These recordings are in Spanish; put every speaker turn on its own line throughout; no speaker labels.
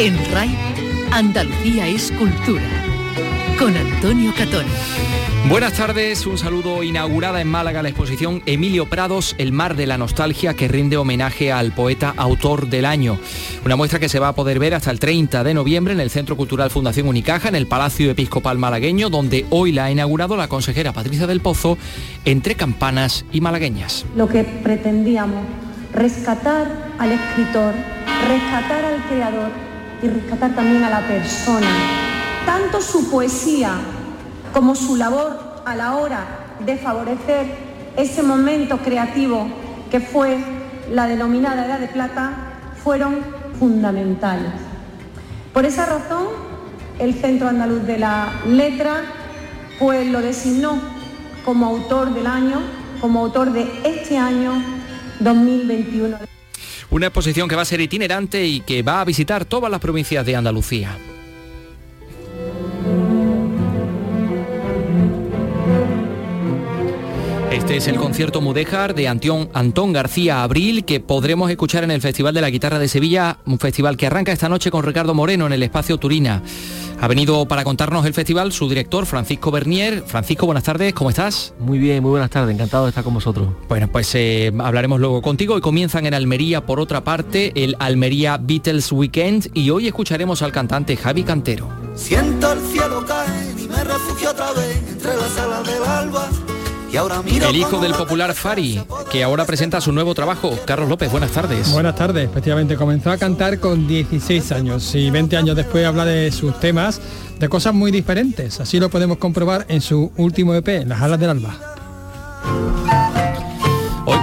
En RAI, Andalucía es cultura. Con Antonio Catón.
Buenas tardes, un saludo inaugurada en Málaga la exposición Emilio Prados, El mar de la nostalgia, que rinde homenaje al poeta autor del año. Una muestra que se va a poder ver hasta el 30 de noviembre en el Centro Cultural Fundación Unicaja, en el Palacio Episcopal Malagueño, donde hoy la ha inaugurado la consejera Patricia del Pozo, entre campanas y malagueñas.
Lo que pretendíamos, rescatar al escritor, rescatar al creador y rescatar también a la persona. Tanto su poesía como su labor a la hora de favorecer ese momento creativo que fue la denominada Edad de Plata, fueron fundamentales. Por esa razón, el Centro Andaluz de la Letra pues lo designó como autor del año, como autor de este año 2021.
Una exposición que va a ser itinerante y que va a visitar todas las provincias de Andalucía. Este es el concierto Mudéjar de Antión, Antón García Abril que podremos escuchar en el Festival de la Guitarra de Sevilla, un festival que arranca esta noche con Ricardo Moreno en el espacio Turina. Ha venido para contarnos el festival su director Francisco Bernier. Francisco, buenas tardes, ¿cómo estás?
Muy bien, muy buenas tardes, encantado de estar con vosotros.
Bueno, pues eh, hablaremos luego contigo y comienzan en Almería por otra parte el Almería Beatles Weekend y hoy escucharemos al cantante Javi Cantero.
Siento el cielo caer y me refugio otra vez entre las alas del alba
el hijo del popular Fari, que ahora presenta su nuevo trabajo. Carlos López, buenas tardes.
Buenas tardes, efectivamente. Comenzó a cantar con 16 años y 20 años después habla de sus temas, de cosas muy diferentes. Así lo podemos comprobar en su último EP, Las alas del alba.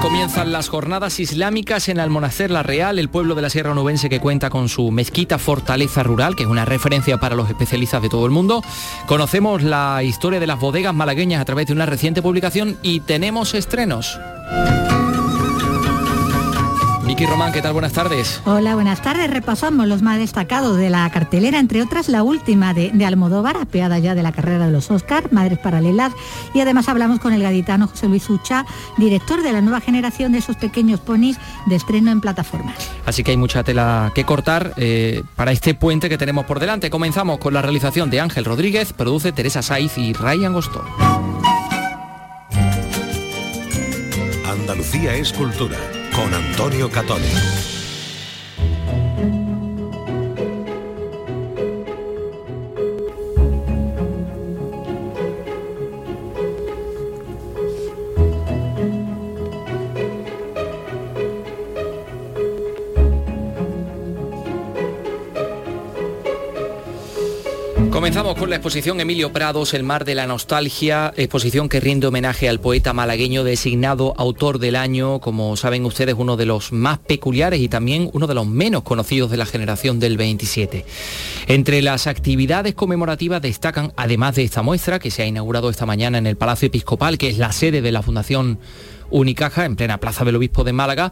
Comienzan las jornadas islámicas en Almonacer La Real, el pueblo de la Sierra Nubense que cuenta con su mezquita Fortaleza Rural, que es una referencia para los especialistas de todo el mundo. Conocemos la historia de las bodegas malagueñas a través de una reciente publicación y tenemos estrenos. Vicky Román, ¿qué tal? Buenas tardes.
Hola, buenas tardes. Repasamos los más destacados de la cartelera, entre otras la última de, de Almodóvar, apeada ya de la carrera de los Oscar, Madres Paralelas, y además hablamos con el gaditano José Luis Ucha, director de la nueva generación de esos pequeños ponis de estreno en plataformas.
Así que hay mucha tela que cortar eh, para este puente que tenemos por delante. Comenzamos con la realización de Ángel Rodríguez, produce Teresa Saiz y Ryan Gostó.
Andalucía es cultura con Antonio Catoni.
Comenzamos con la exposición Emilio Prados, El mar de la nostalgia, exposición que rinde homenaje al poeta malagueño designado autor del año, como saben ustedes, uno de los más peculiares y también uno de los menos conocidos de la generación del 27. Entre las actividades conmemorativas destacan, además de esta muestra que se ha inaugurado esta mañana en el Palacio Episcopal, que es la sede de la Fundación Unicaja, en plena Plaza del Obispo de Málaga,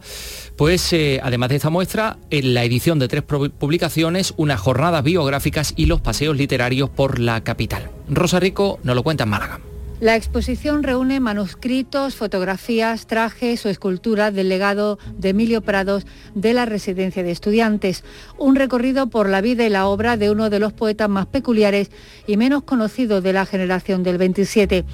pues eh, además de esta muestra, en la edición de tres publicaciones, unas jornadas biográficas y los paseos literarios por la capital. Rosa Rico nos lo cuenta en Málaga.
La exposición reúne manuscritos, fotografías, trajes o esculturas del legado de Emilio Prados de la residencia de estudiantes. Un recorrido por la vida y la obra de uno de los poetas más peculiares y menos conocidos de la generación del 27.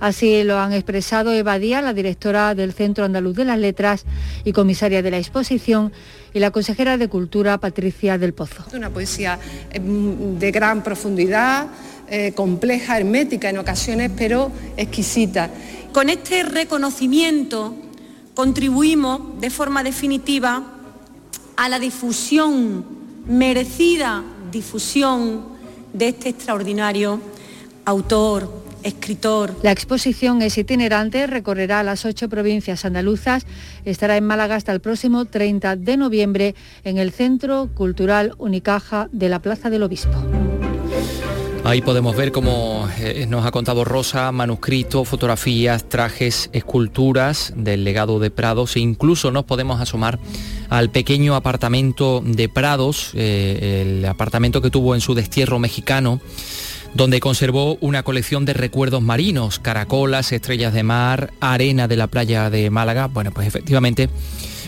Así lo han expresado Eva Díaz, la directora del Centro Andaluz de las Letras y comisaria de la exposición, y la consejera de Cultura, Patricia del Pozo.
Una poesía em, de gran profundidad, eh, compleja, hermética en ocasiones, pero exquisita.
Con este reconocimiento contribuimos de forma definitiva a la difusión, merecida difusión de este extraordinario autor, escritor.
La exposición es itinerante, recorrerá las ocho provincias andaluzas, estará en Málaga hasta el próximo 30 de noviembre en el Centro Cultural Unicaja de la Plaza del Obispo.
Ahí podemos ver, como eh, nos ha contado Rosa, manuscritos, fotografías, trajes, esculturas del legado de Prados e incluso nos podemos asomar al pequeño apartamento de Prados, eh, el apartamento que tuvo en su destierro mexicano donde conservó una colección de recuerdos marinos, caracolas, estrellas de mar, arena de la playa de Málaga. Bueno, pues efectivamente,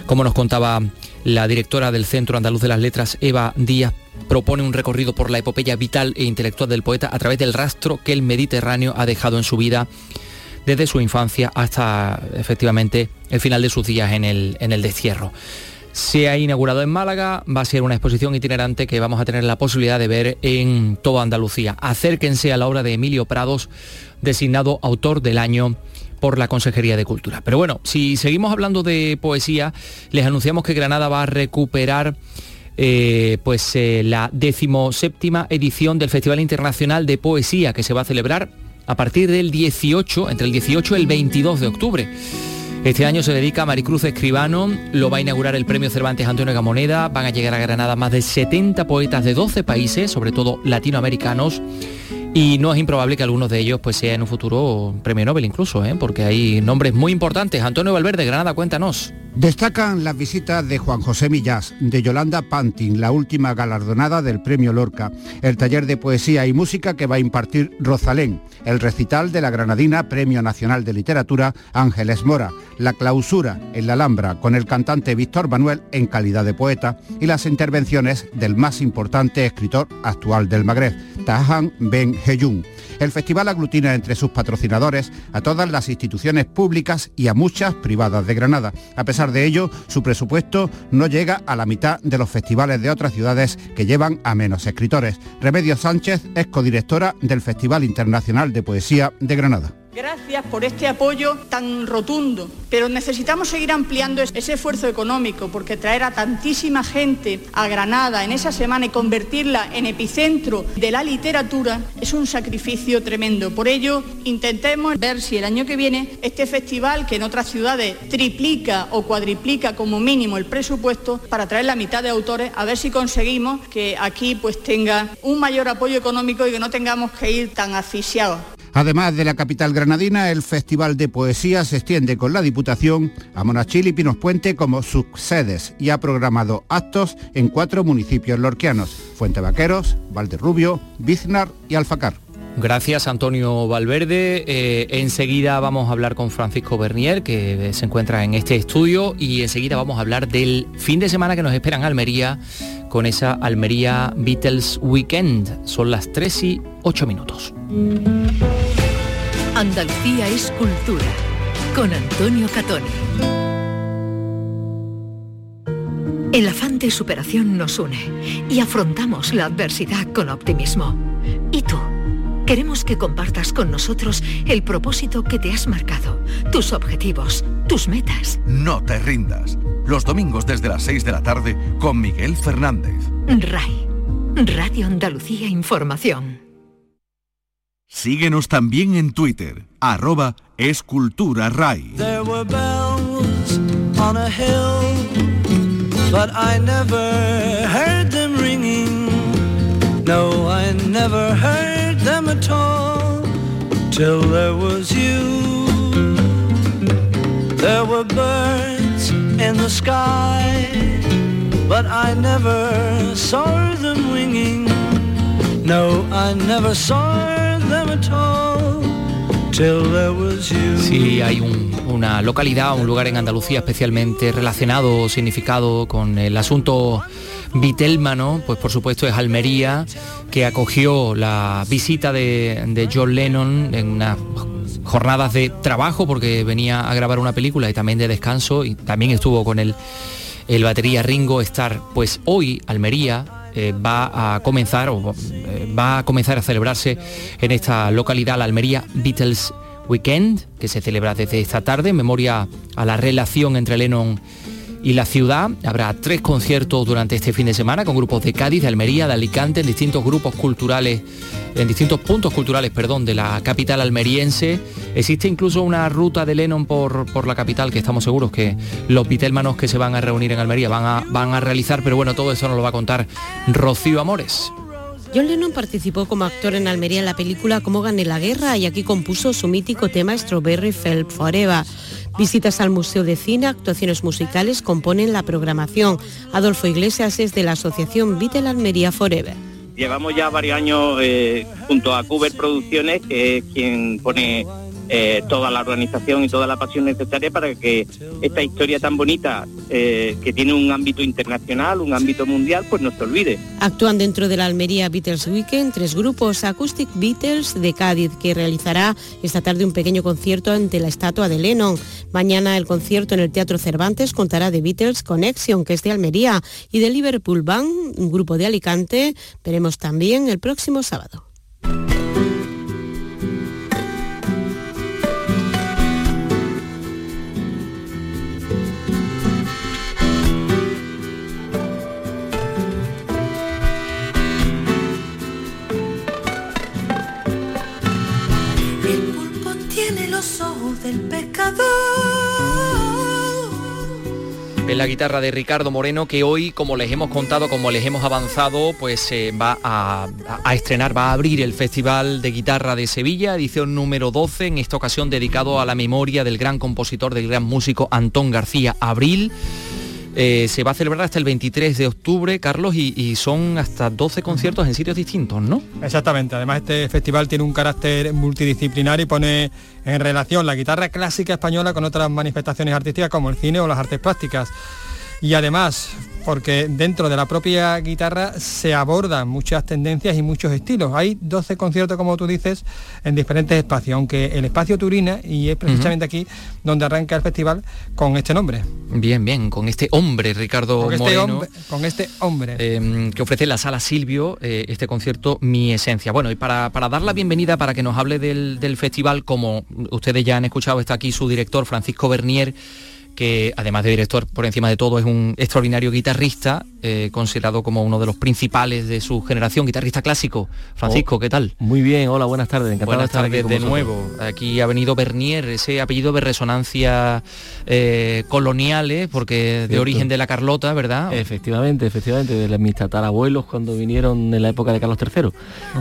como nos contaba La directora del Centro Andaluz de las Letras, Eva Díaz, propone un recorrido por la epopeya vital e intelectual del poeta a través del rastro que el Mediterráneo ha dejado en su vida desde su infancia hasta efectivamente el final de sus días en el, en el destierro. Se ha inaugurado en Málaga, va a ser una exposición itinerante que vamos a tener la posibilidad de ver en toda Andalucía. Acérquense a la obra de Emilio Prados, designado autor del año por la Consejería de Cultura. Pero bueno, si seguimos hablando de poesía, les anunciamos que Granada va a recuperar eh, pues eh, la decimoséptima edición del Festival Internacional de Poesía que se va a celebrar a partir del 18, entre el 18 y el 22 de octubre. Este año se dedica a Maricruz Escribano, lo va a inaugurar el Premio Cervantes Antonio Gamoneda, van a llegar a Granada más de 70 poetas de 12 países, sobre todo latinoamericanos, y no es improbable que algunos de ellos pues sea en un futuro premio Nobel incluso, ¿eh? porque hay nombres muy importantes. Antonio Valverde, Granada, cuéntanos.
Destacan las visitas de Juan José Millás, de Yolanda Pantin, la última galardonada del Premio Lorca, el taller de poesía y música que va a impartir Rosalén, el recital de la granadina Premio Nacional de Literatura Ángeles Mora, la clausura en la Alhambra con el cantante Víctor Manuel en calidad de poeta y las intervenciones del más importante escritor actual del Magreb, Tahan Ben Heyun. El festival aglutina entre sus patrocinadores a todas las instituciones públicas y a muchas privadas de Granada. A pesar de ello, su presupuesto no llega a la mitad de los festivales de otras ciudades que llevan a menos escritores. Remedios Sánchez es codirectora del Festival Internacional de Poesía de Granada.
Gracias por este apoyo tan rotundo, pero necesitamos seguir ampliando ese esfuerzo económico porque traer a tantísima gente a Granada en esa semana y convertirla en epicentro de la literatura es un sacrificio tremendo. Por ello, intentemos ver si el año que viene este festival, que en otras ciudades triplica o cuadriplica como mínimo el presupuesto para traer la mitad de autores, a ver si conseguimos que aquí pues tenga un mayor apoyo económico y que no tengamos que ir tan asfixiados.
Además de la capital granadina, el Festival de Poesía se extiende con la Diputación a Monachil y Pinos Puente como sus sedes y ha programado actos en cuatro municipios lorquianos, Fuente Vaqueros, Valderrubio, Biznar y Alfacar.
Gracias Antonio Valverde. Eh, enseguida vamos a hablar con Francisco Bernier, que se encuentra en este estudio, y enseguida vamos a hablar del fin de semana que nos espera en Almería, con esa Almería Beatles Weekend. Son las 3 y 8 minutos.
Andalucía es cultura, con Antonio Catoni. El afán de superación nos une y afrontamos la adversidad con optimismo. ¿Y tú? Queremos que compartas con nosotros el propósito que te has marcado, tus objetivos, tus metas.
No te rindas. Los domingos desde las 6 de la tarde con Miguel Fernández.
RAI, Radio Andalucía Información.
Síguenos también en Twitter, arroba escultura.
There were bells on a hill, but I never heard them ringing. No, I never heard them at all till there was you. There were birds in the sky, but I never saw them winging. No, I never saw them at all
hay un- una localidad, un lugar en Andalucía especialmente relacionado, significado con el asunto vitelmano, pues por supuesto es Almería, que acogió la visita de, de John Lennon en unas jornadas de trabajo, porque venía a grabar una película y también de descanso, y también estuvo con el, el batería Ringo Starr. Pues hoy Almería eh, va a comenzar o eh, va a comenzar a celebrarse en esta localidad la Almería Beatles Weekend, que se celebra desde esta tarde en memoria a la relación entre Lennon y la ciudad. Habrá tres conciertos durante este fin de semana con grupos de Cádiz, de Almería, de Alicante, en distintos grupos culturales, en distintos puntos culturales, perdón, de la capital almeriense. Existe incluso una ruta de Lennon por, por la capital que estamos seguros que los vitelmanos que se van a reunir en Almería van a, van a realizar, pero bueno, todo eso nos lo va a contar Rocío Amores.
John Lennon participó como actor en Almería en la película Cómo gané la guerra y aquí compuso su mítico tema Strawberry Felt Forever. Visitas al Museo de Cine, actuaciones musicales componen la programación. Adolfo Iglesias es de la Asociación Beatle Almería Forever.
Llevamos ya varios años eh, junto a Cuber Producciones, que es quien pone eh, toda la organización y toda la pasión necesaria para que esta historia tan bonita eh, que tiene un ámbito internacional, un ámbito mundial, pues no se olvide.
Actúan dentro de la Almería Beatles Weekend tres grupos Acoustic Beatles de Cádiz, que realizará esta tarde un pequeño concierto ante la estatua de Lennon. Mañana el concierto en el Teatro Cervantes contará de Beatles Connection, que es de Almería, y de Liverpool Band, un grupo de Alicante. Veremos también el próximo sábado.
Es la guitarra de Ricardo Moreno que hoy, como les hemos contado, como les hemos avanzado, pues se va a, a, estrenar, va a abrir el Festival de Guitarra de Sevilla, edición número 12, en esta ocasión dedicado a la memoria del gran compositor, del gran músico Antón García Abril. Eh, se va a celebrar hasta el 23 de octubre, Carlos, y, y, son hasta 12 conciertos en sitios distintos, ¿no?
Exactamente, además este festival tiene un carácter multidisciplinar y pone en relación la guitarra clásica española con otras manifestaciones artísticas como el cine o las artes plásticas. Y además, porque dentro de la propia guitarra se abordan muchas tendencias y muchos estilos. Hay 12 conciertos, como tú dices, en diferentes espacios, aunque el espacio Turina, y es precisamente uh -huh. aquí donde arranca el festival con este nombre.
Bien, bien, con este hombre, Ricardo
con este
Moreno.
Hombre, con este hombre.
Eh, que ofrece la sala Silvio eh, este concierto Mi Esencia. Bueno, y para, para, dar la bienvenida, para que nos hable del, del festival, como ustedes ya han escuchado, está aquí su director, Francisco Bernier, que además de director por encima de todo es un extraordinario guitarrista, eh, considerado como uno de los principales de su generación, guitarrista clásico. Francisco,
oh,
¿qué tal?
Muy bien, hola, buenas tardes. Encantado
buenas
de estar
tardes
aquí
de nuevo. Aquí ha venido Bernier, ese apellido de resonancia eh, coloniales, porque de origen de la Carlota, ¿verdad?
Efectivamente, efectivamente, de mis tatarabuelos cuando vinieron en la época de Carlos III,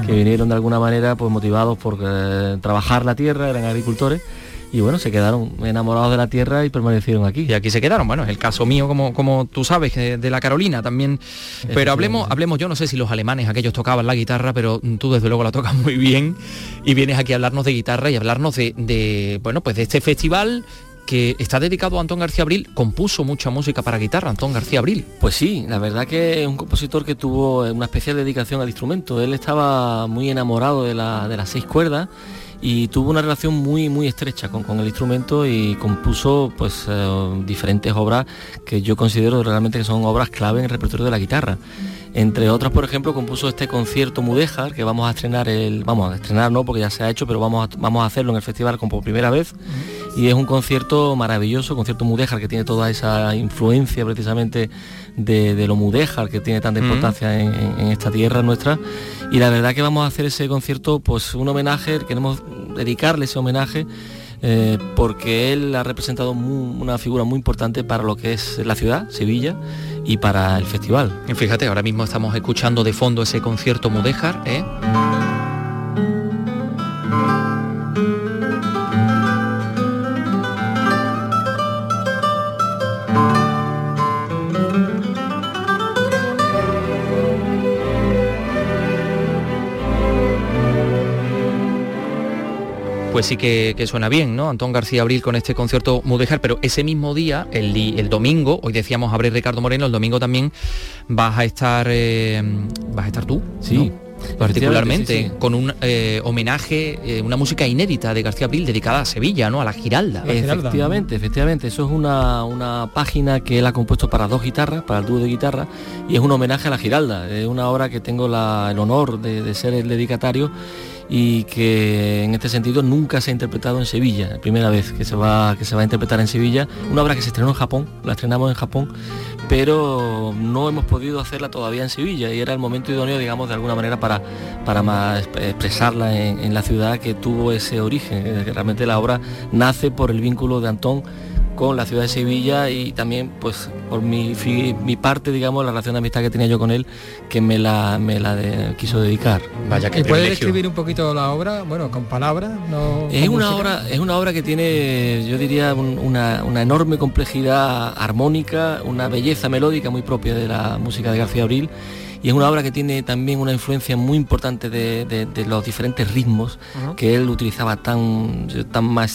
que vinieron de alguna manera pues motivados por eh, trabajar la tierra, eran agricultores y bueno, se quedaron enamorados de la tierra y permanecieron aquí.
Y aquí se quedaron, bueno, es el caso mío, como, como tú sabes, de la Carolina también. Pero hablemos, hablemos, yo no sé si los alemanes aquellos tocaban la guitarra, pero tú desde luego la tocas muy bien y vienes aquí a hablarnos de guitarra y hablarnos de, de bueno, pues de este festival que está dedicado a Antón García Abril, compuso mucha música para guitarra, Antón García Abril.
Pues sí, la verdad que es un compositor que tuvo una especial dedicación al instrumento. Él estaba muy enamorado de, la, de las seis cuerdas y tuvo una relación muy muy estrecha con, con el instrumento y compuso pues eh, diferentes obras que yo considero realmente que son obras clave en el repertorio de la guitarra. Entre otras, por ejemplo, compuso este concierto Mudéjar, que vamos a estrenar el. Vamos a estrenar, no, porque ya se ha hecho, pero vamos a, vamos a hacerlo en el festival como por primera vez. Y es un concierto maravilloso, concierto Mudéjar, que tiene toda esa influencia precisamente de, de lo Mudéjar, que tiene tanta importancia en, en, esta tierra nuestra. Y la verdad que vamos a hacer ese concierto, pues un homenaje, queremos dedicarle ese homenaje. Eh, porque él ha representado muy, una figura muy importante para lo que es la ciudad, Sevilla, y para el festival.
Y fíjate, ahora mismo estamos escuchando de fondo ese concierto Mudéjar, ¿eh? Pues sí que, que, suena bien, ¿no? Antón García Abril con este concierto Mudéjar, pero ese mismo día, el, el domingo, hoy decíamos abre Ricardo Moreno, el domingo también vas a estar, eh, vas a estar tú,
sí.
¿no? particularmente sí, sí. con un eh, homenaje, eh, una música inédita de García Abril dedicada a Sevilla, ¿no? A la Giralda.
Efectivamente, efectivamente. Eso es una, una, página que él ha compuesto para dos guitarras, para el dúo de guitarra, y es un homenaje a la Giralda. Es una obra que tengo la, el honor de, de ser el dedicatario y que en este sentido nunca se ha interpretado en Sevilla, la primera vez que se va que se va a interpretar en Sevilla, una obra que se estrenó en Japón, la estrenamos en Japón, pero no hemos podido hacerla todavía en Sevilla y era el momento idóneo, digamos, de alguna manera para, para más expresarla en, en la ciudad que tuvo ese origen, que realmente la obra nace por el vínculo de Antón con la ciudad de Sevilla y también pues por mi, mi parte digamos la relación de amistad que tenía yo con él que me la, me la de, quiso dedicar.
Vaya que puede describir un poquito la obra bueno con palabras no
es una obra es una obra que tiene yo diría un, una, una, enorme complejidad armónica una belleza melódica muy propia de la música de García Abril y es una obra que tiene también una influencia muy importante de, de, de los diferentes ritmos uh -huh. que él utilizaba tan, tan eh,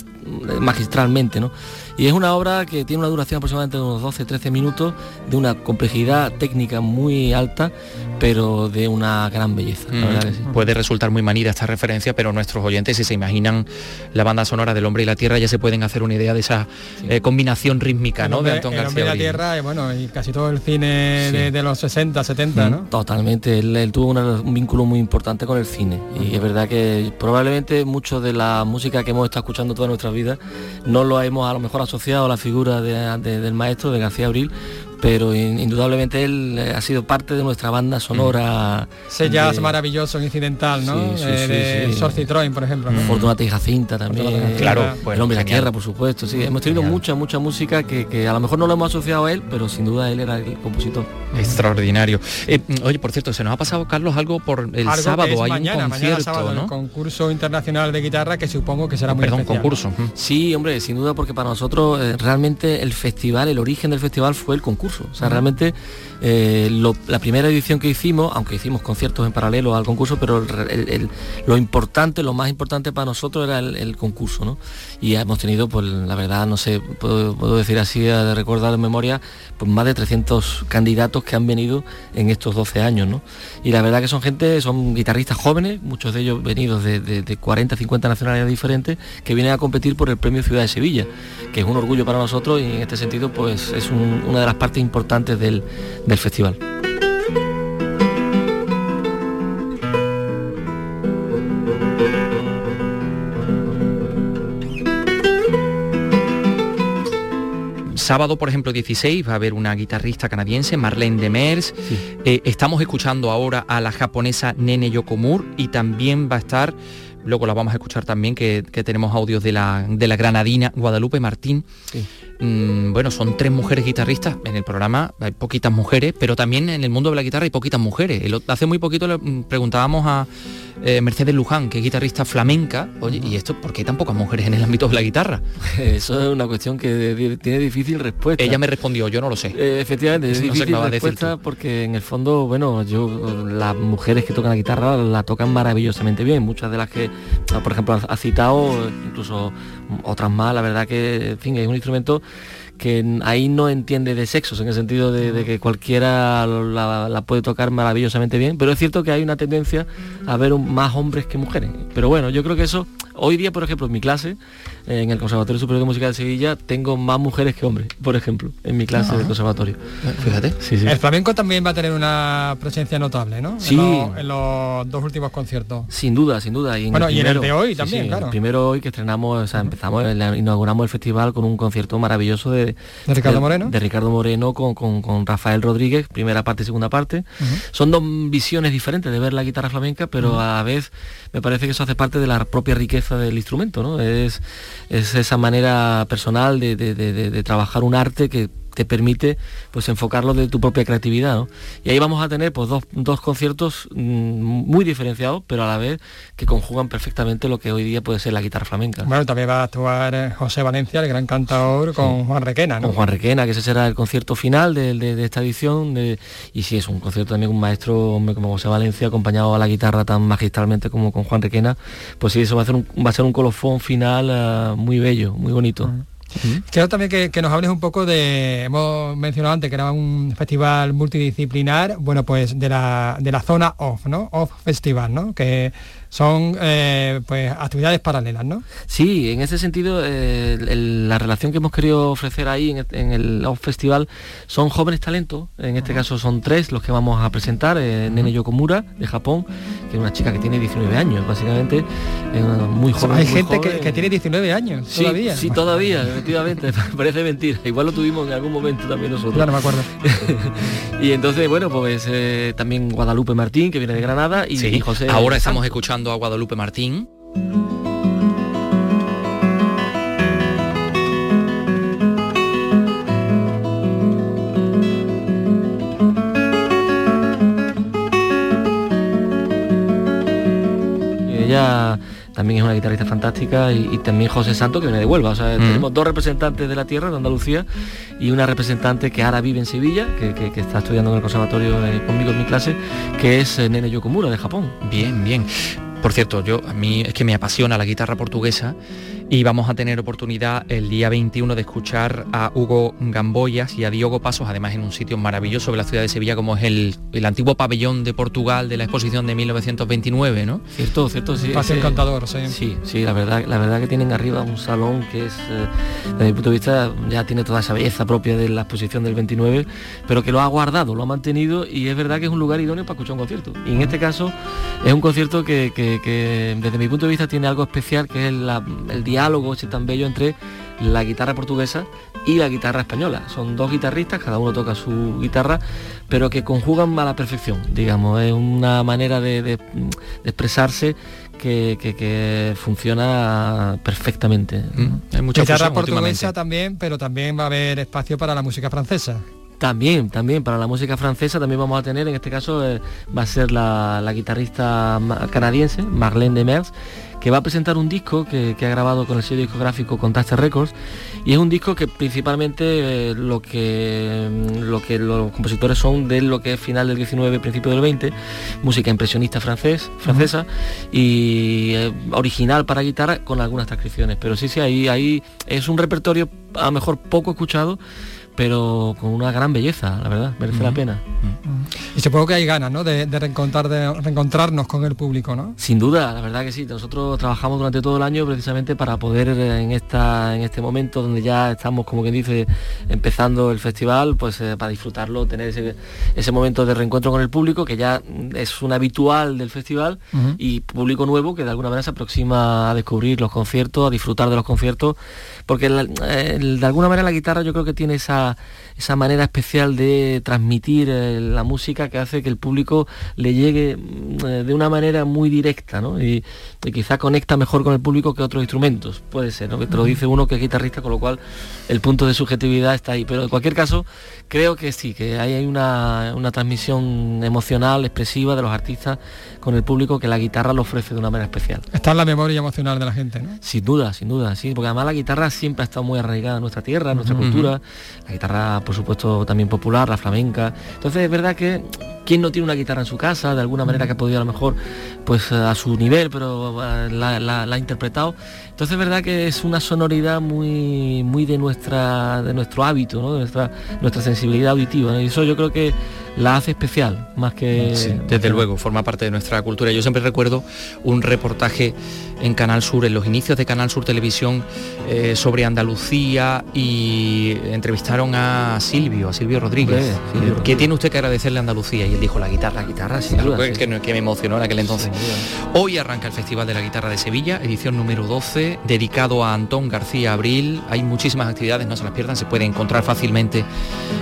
magistralmente, ¿no? Y es una obra que tiene una duración aproximadamente de unos 12-13 minutos, de una complejidad técnica muy alta, pero de una gran belleza.
Mm, puede resultar muy manida esta referencia, pero nuestros oyentes, si se imaginan la banda sonora del Hombre y la Tierra, ya se pueden hacer una idea de esa eh, combinación rítmica, ¿no?
de Antón el Hombre y la Tierra, y bueno, y casi todo el cine de, los 60, 70, ¿no?
Totalmente, él, tuvo un vínculo muy importante con el cine, y es verdad que probablemente mucho de la música que hemos estado escuchando toda nuestra vida no lo hemos a lo mejor asociado a la figura del maestro, de García Abril, pero indudablemente él eh, ha sido parte de nuestra banda sonora.
Ese jazz maravilloso, incidental, ¿no? de Sor Citroën, por ejemplo.
Fortunata y Jacinta también.
Claro,
el hombre de la tierra, por supuesto. Sí, hemos tenido mucha, mucha música que, a lo mejor no lo hemos asociado a él, pero sin duda él era el compositor.
Extraordinario. Eh, oye, por cierto, se nos ha pasado, Carlos, algo por el sábado. Hay
mañana,
un concierto,
sábado,
¿no?
el concurso internacional de guitarra que supongo que será muy
Perdón, concurso.
Sí, hombre, sin duda, porque para nosotros eh, realmente el festival, el origen del festival fue el concurso. O sea, realmente eh, la primera edición que hicimos, aunque hicimos conciertos en paralelo al concurso, pero lo importante, lo más importante para nosotros era el, concurso, ¿no? Y hemos tenido, pues la verdad, no sé, puedo, decir así, de recordar en memoria, pues más de 300 candidatos que han venido en estos 12 años, ¿no? Y la verdad que son gente, son guitarristas jóvenes, muchos de ellos venidos de, 40, 50 nacionalidades diferentes, que vienen a competir por el Premio Ciudad de Sevilla, que es un orgullo para nosotros y en este sentido, pues es una de las partes importantes del festival.
sábado, por ejemplo, 16, va a haber una guitarrista canadiense, Marlene Demers. Eh, estamos escuchando ahora a la japonesa Nene Yokomur y también va a estar, luego la vamos a escuchar también, que, tenemos audios de la, de la granadina Guadalupe Martín. Mm, bueno, son tres mujeres guitarristas. En el programa hay poquitas mujeres, pero también en el mundo de la guitarra hay poquitas mujeres. hace muy poquito le mm, preguntábamos a eh, Mercedes Luján, que es guitarrista flamenca, oye, ¿y esto por qué tan pocas mujeres en el ámbito de la guitarra?
Eso es una cuestión que tiene difícil respuesta.
Ella me respondió, yo no lo sé.
Eh, efectivamente, es difícil respuesta porque en el fondo, bueno, yo las mujeres que tocan la guitarra la tocan maravillosamente bien. Muchas de las que, por ejemplo, ha citado, incluso otras más, la verdad que, es un instrumento que ahí no entiende de sexos, en el sentido de, que cualquiera la, puede tocar maravillosamente bien, pero es cierto que hay una tendencia a ver más hombres que mujeres. Pero bueno, yo creo que eso, hoy día, por ejemplo, en mi clase, en el Conservatorio Superior de Música de Sevilla tengo más mujeres que hombres, por ejemplo, en mi clase del conservatorio.
Fíjate.
El flamenco también va a tener una presencia notable, ¿no?
Sí.
En, los, dos últimos conciertos.
Sin duda, sin duda.
Y bueno, y en el de hoy también, claro.
El primero hoy que estrenamos, o sea, empezamos, inauguramos el festival con un concierto maravilloso de,
de Ricardo Moreno.
De Ricardo Moreno con, con, Rafael Rodríguez, primera parte y segunda parte. Son dos visiones diferentes de ver la guitarra flamenca, pero a la vez me parece que eso hace parte de la propia riqueza del instrumento, ¿no? Es, es esa manera personal de, trabajar un arte que te permite pues enfocarlo de tu propia creatividad y ahí vamos a tener pues dos, conciertos mm, muy diferenciados pero a la vez que conjugan perfectamente lo que hoy día puede ser la guitarra flamenca.
Bueno también va a actuar eh, José Valencia el gran cantador con Juan Requena
con Juan Requena que ese será el concierto final de, esta edición y sí es un concierto también un maestro como José Valencia acompañado a la guitarra tan magistralmente como con Juan Requena pues sí eso va a ser un, va a ser un colofón final eh, muy bello muy bonito
Quiero también que, nos hables un poco de, hemos mencionado antes que era un festival multidisciplinar, bueno, pues de la, de la zona OFF, ¿no? OFF Festival, ¿no? Que son eh, pues actividades paralelas, ¿no?
Sí, en ese sentido eh, la relación que hemos querido ofrecer ahí en, el Off Festival son jóvenes talentos, en este caso son tres los que vamos a presentar, eh, Nene Yokomura de Japón, que es una chica que tiene 19 años, básicamente, muy joven.
Hay gente Que, tiene 19 años
sí,
todavía.
Sí, todavía, efectivamente, parece mentira. Igual lo tuvimos en algún momento también nosotros.
Ya no me acuerdo.
y entonces, bueno, pues también Guadalupe Martín, que viene de Granada, y,
y
José.
Ahora estamos escuchando a Guadalupe Martín.
Ella también es una guitarrista fantástica y, también José Santo que viene de Huelva. O sea, mm. tenemos dos representantes de la tierra, de Andalucía, y una representante que ahora vive en Sevilla, que, está estudiando en el conservatorio eh, conmigo en mi clase, que es eh, Nene Yokomura de Japón.
Bien, bien. Por cierto, yo a mí es que me apasiona la guitarra portuguesa y vamos a tener oportunidad el día 21 de escuchar a Hugo Gamboyas y a Diogo Pasos, además en un sitio maravilloso de la ciudad de Sevilla como es el, el antiguo pabellón de Portugal de la exposición de 1929, ¿no?
Cierto, cierto, sí.
Pase encantador,
sí. Sí, sí, la verdad, la verdad que tienen arriba un salón que es, eh, desde mi punto de vista, ya tiene toda esa belleza propia de la exposición del 29, pero que lo ha guardado, lo ha mantenido y es verdad que es un lugar idóneo para escuchar un concierto. Y en este caso es un concierto que, que, desde mi punto de vista tiene algo especial, que es el diálogo ese tan bello entre la guitarra portuguesa y la guitarra española. Son dos guitarristas, cada uno toca su guitarra, pero que conjugan a la perfección, digamos. Es una manera de, expresarse que, funciona perfectamente.
Mm. Hay mucha guitarra portuguesa también, pero también va a haber espacio para la música francesa.
También, también, para la música francesa también vamos a tener, en este caso eh, va a ser la, guitarrista canadiense, Marlene Demers, que va a presentar un disco que, ha grabado con el sello discográfico Contaste Records y es un disco que principalmente eh, lo, que, mm, lo que los compositores son de lo que es final del 19, principio del 20, música impresionista francés, francesa y eh, original para guitarra con algunas transcripciones, pero sí, sí, ahí, ahí es un repertorio a lo mejor poco escuchado pero con una gran belleza, la verdad, merece la pena.
Y supongo que hay ganas, ¿no? De, reencontrar, de reencontrarnos con el público, ¿no?
Sin duda, la verdad que sí. Nosotros trabajamos durante todo el año precisamente para poder eh, en esta en este momento donde ya estamos, como quien dice, empezando el festival, pues eh, para disfrutarlo, tener ese, momento de reencuentro con el público, que ya es un habitual del festival, y público nuevo que de alguna manera se aproxima a descubrir los conciertos, a disfrutar de los conciertos, porque eh, de alguna manera la guitarra yo creo que tiene esa esa, manera especial de transmitir eh, la música que hace que el público le llegue mm, eh, de una manera muy directa, Y, quizá conecta mejor con el público que otros instrumentos, puede ser, ¿no? Que te lo dice uno que es guitarrista, con lo cual el punto de subjetividad está ahí. Pero en cualquier caso, creo que sí, que hay una, una transmisión emocional, expresiva de los artistas con el público que la guitarra lo ofrece de una manera especial.
Está en la memoria emocional de la gente, ¿no?
Sin duda, sin duda, sí, porque además la guitarra siempre ha estado muy arraigada en nuestra tierra, en nuestra cultura, la guitarra por supuesto también popular, la flamenca. Entonces es verdad que quien no tiene una guitarra en su casa, de alguna manera que ha podido a lo mejor pues a su nivel, pero eh, la, ha interpretado. Entonces es verdad que es una sonoridad muy, muy de nuestra, de nuestro hábito, ¿no? de nuestra, nuestra sensibilidad auditiva. Y eso yo creo que la hace especial, más que...
desde luego, forma parte de nuestra cultura. Yo siempre recuerdo un reportaje en Canal Sur, en los inicios de Canal Sur Televisión, eh, sobre Andalucía y entrevistaron a Silvio, a Silvio Rodríguez. ¿Qué tiene usted que agradecerle a Andalucía? Y él dijo, la guitarra, la guitarra, sin duda. Que, que, me emocionó en aquel entonces. Hoy arranca el Festival de la Guitarra de Sevilla, edición número 12, dedicado a Antón García Abril. Hay muchísimas actividades, no se las pierdan, se puede encontrar fácilmente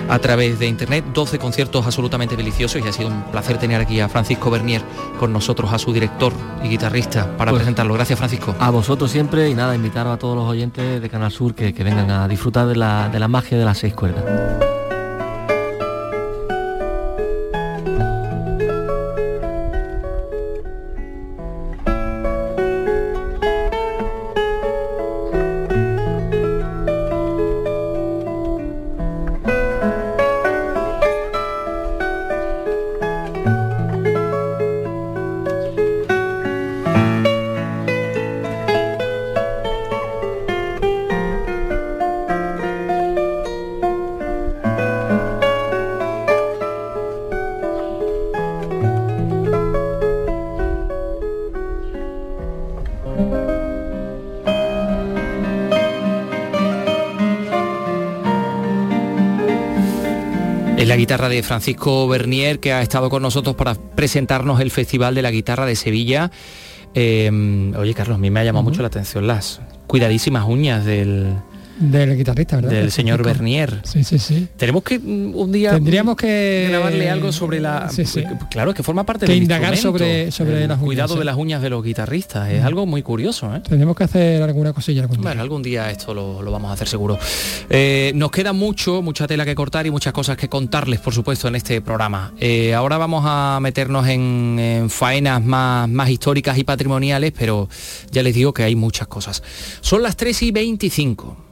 a través de internet. 12 conciertos absolutamente delicioso y ha sido un placer tener aquí a Francisco Bernier con nosotros, a su director y guitarrista, para pues, presentarlo. Gracias, Francisco.
A vosotros siempre y nada, invitar a todos los oyentes de Canal Sur que, vengan a disfrutar de la, de la magia de las seis cuerdas.
Guitarra de Francisco Bernier, que ha estado con nosotros para presentarnos el Festival de la Guitarra de Sevilla. Eh, oye, Carlos, a mí me ha llamado mucho la atención las cuidadísimas uñas del,
del guitarrista, ¿verdad?
Del señor Bernier.
Sí, sí, sí.
Tenemos que mm, un día
tendríamos que
grabarle algo sobre la sí, sí. claro, es que forma parte
que indagar sobre sobre
las cuidado de las uñas de los guitarristas, es mm. algo muy curioso, ¿eh?
Tendríamos que hacer alguna cosilla algún
día. Bueno, algún día esto lo, vamos a hacer seguro. Eh, nos queda mucho, mucha tela que cortar y muchas cosas que contarles, por supuesto, en este programa. Eh, ahora vamos a meternos en, en faenas más, más históricas y patrimoniales, pero ya les digo que hay muchas cosas. Son las 3 y 25.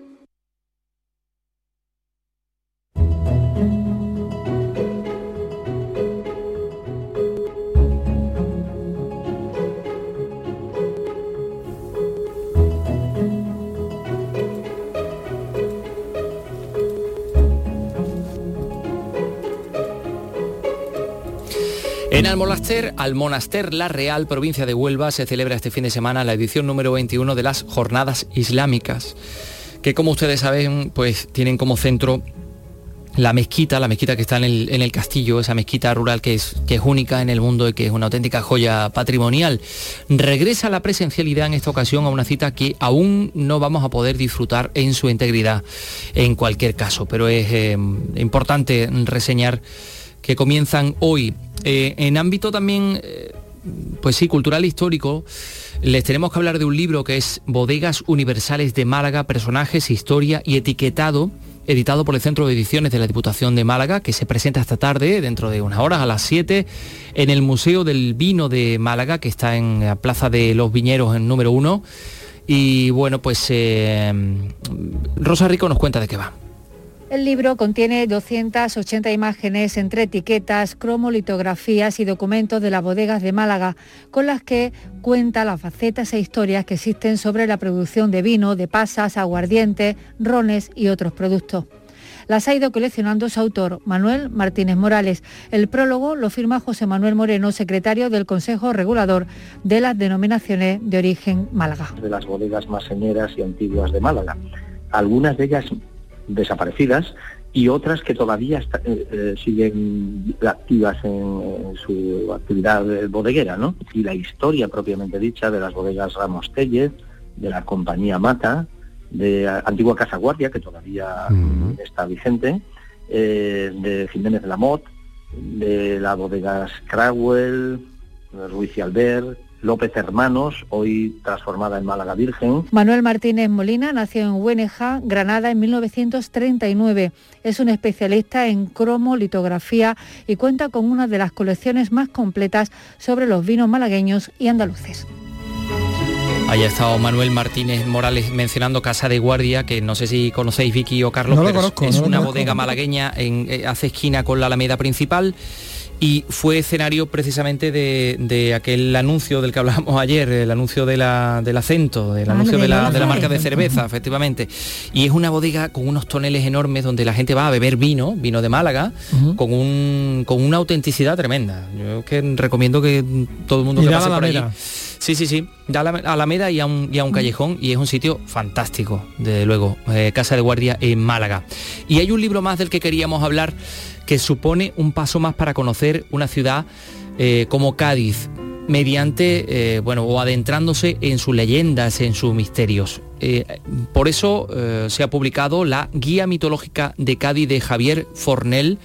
En Almonaster, Almonaster La Real, provincia de Huelva, se celebra este fin de semana la edición número 21 de las Jornadas Islámicas, que como ustedes saben, pues tienen como centro la mezquita, la mezquita que está en el, en el castillo, esa mezquita rural que es, que es única en el mundo y que es una auténtica joya patrimonial. Regresa la presencialidad en esta ocasión a una cita que aún no vamos a poder disfrutar en su integridad en cualquier caso, pero es eh, importante reseñar que comienzan hoy. Eh, en ámbito también, eh, pues sí, cultural e histórico, les tenemos que hablar de un libro que es Bodegas Universales de Málaga, Personajes, Historia y Etiquetado, editado por el Centro de Ediciones de la Diputación de Málaga, que se presenta esta tarde, dentro de unas horas, a las 7, en el Museo del Vino de Málaga, que está en la Plaza de los Viñeros, en número 1. Y bueno, pues eh, Rosa Rico nos cuenta de qué va.
El libro contiene 280 imágenes entre etiquetas, cromolitografías y documentos de las bodegas de Málaga, con las que cuenta las facetas e historias que existen sobre la producción de vino, de pasas, aguardientes, rones y otros productos. Las ha ido coleccionando su autor, Manuel Martínez Morales. El prólogo lo firma José Manuel Moreno, secretario del Consejo Regulador de las Denominaciones de Origen Málaga.
de las bodegas más señeras y antiguas de Málaga. Algunas de ellas desaparecidas y otras que todavía está- eh, eh, siguen activas en, en su actividad bodeguera, ¿no? Y la historia propiamente dicha de las bodegas Ramos Tellez, de la compañía Mata, de Antigua Casa Guardia, que todavía está vigente, eh, de Jiménez de la Mot, de las bodegas Crowell, Ruiz y Albert, López Hermanos, hoy transformada en Málaga Virgen,
Manuel Martínez Molina nació en Hueneja, Granada, en 1939. Es un especialista en cromolitografía y cuenta con una de las colecciones más completas sobre los vinos malagueños y andaluces.
Ahí ha estado Manuel Martínez Morales mencionando Casa de Guardia, que no sé si conocéis Vicky o Carlos,
No lo
pero es-
conozco,
es
no lo
una
conozco.
bodega malagueña, en, eh, hace esquina con la Alameda principal y fue escenario precisamente de, de aquel anuncio del que hablábamos ayer, el anuncio de la- del acento, del
Ah,
anuncio
de
la, de la marca de
cerveza.
efectivamente. Y es una bodega con unos toneles enormes donde la gente va a beber vino, vino de Málaga, con, un, con una autenticidad tremenda. Yo que recomiendo que todo el mundo
Y
que pase por allí. Sí, sí, sí. Da a la a Alameda y a un, y a un callejón y es un sitio fantástico, desde luego. eh, Casa de Guardia en Málaga. Y hay un libro más del que queríamos hablar que supone un paso más para conocer una ciudad eh, como Cádiz mediante, eh, bueno, o adentrándose en sus leyendas, en sus misterios. Eh, por eso eh, se ha publicado la Guía Mitológica de Cádiz de Javier Fornel,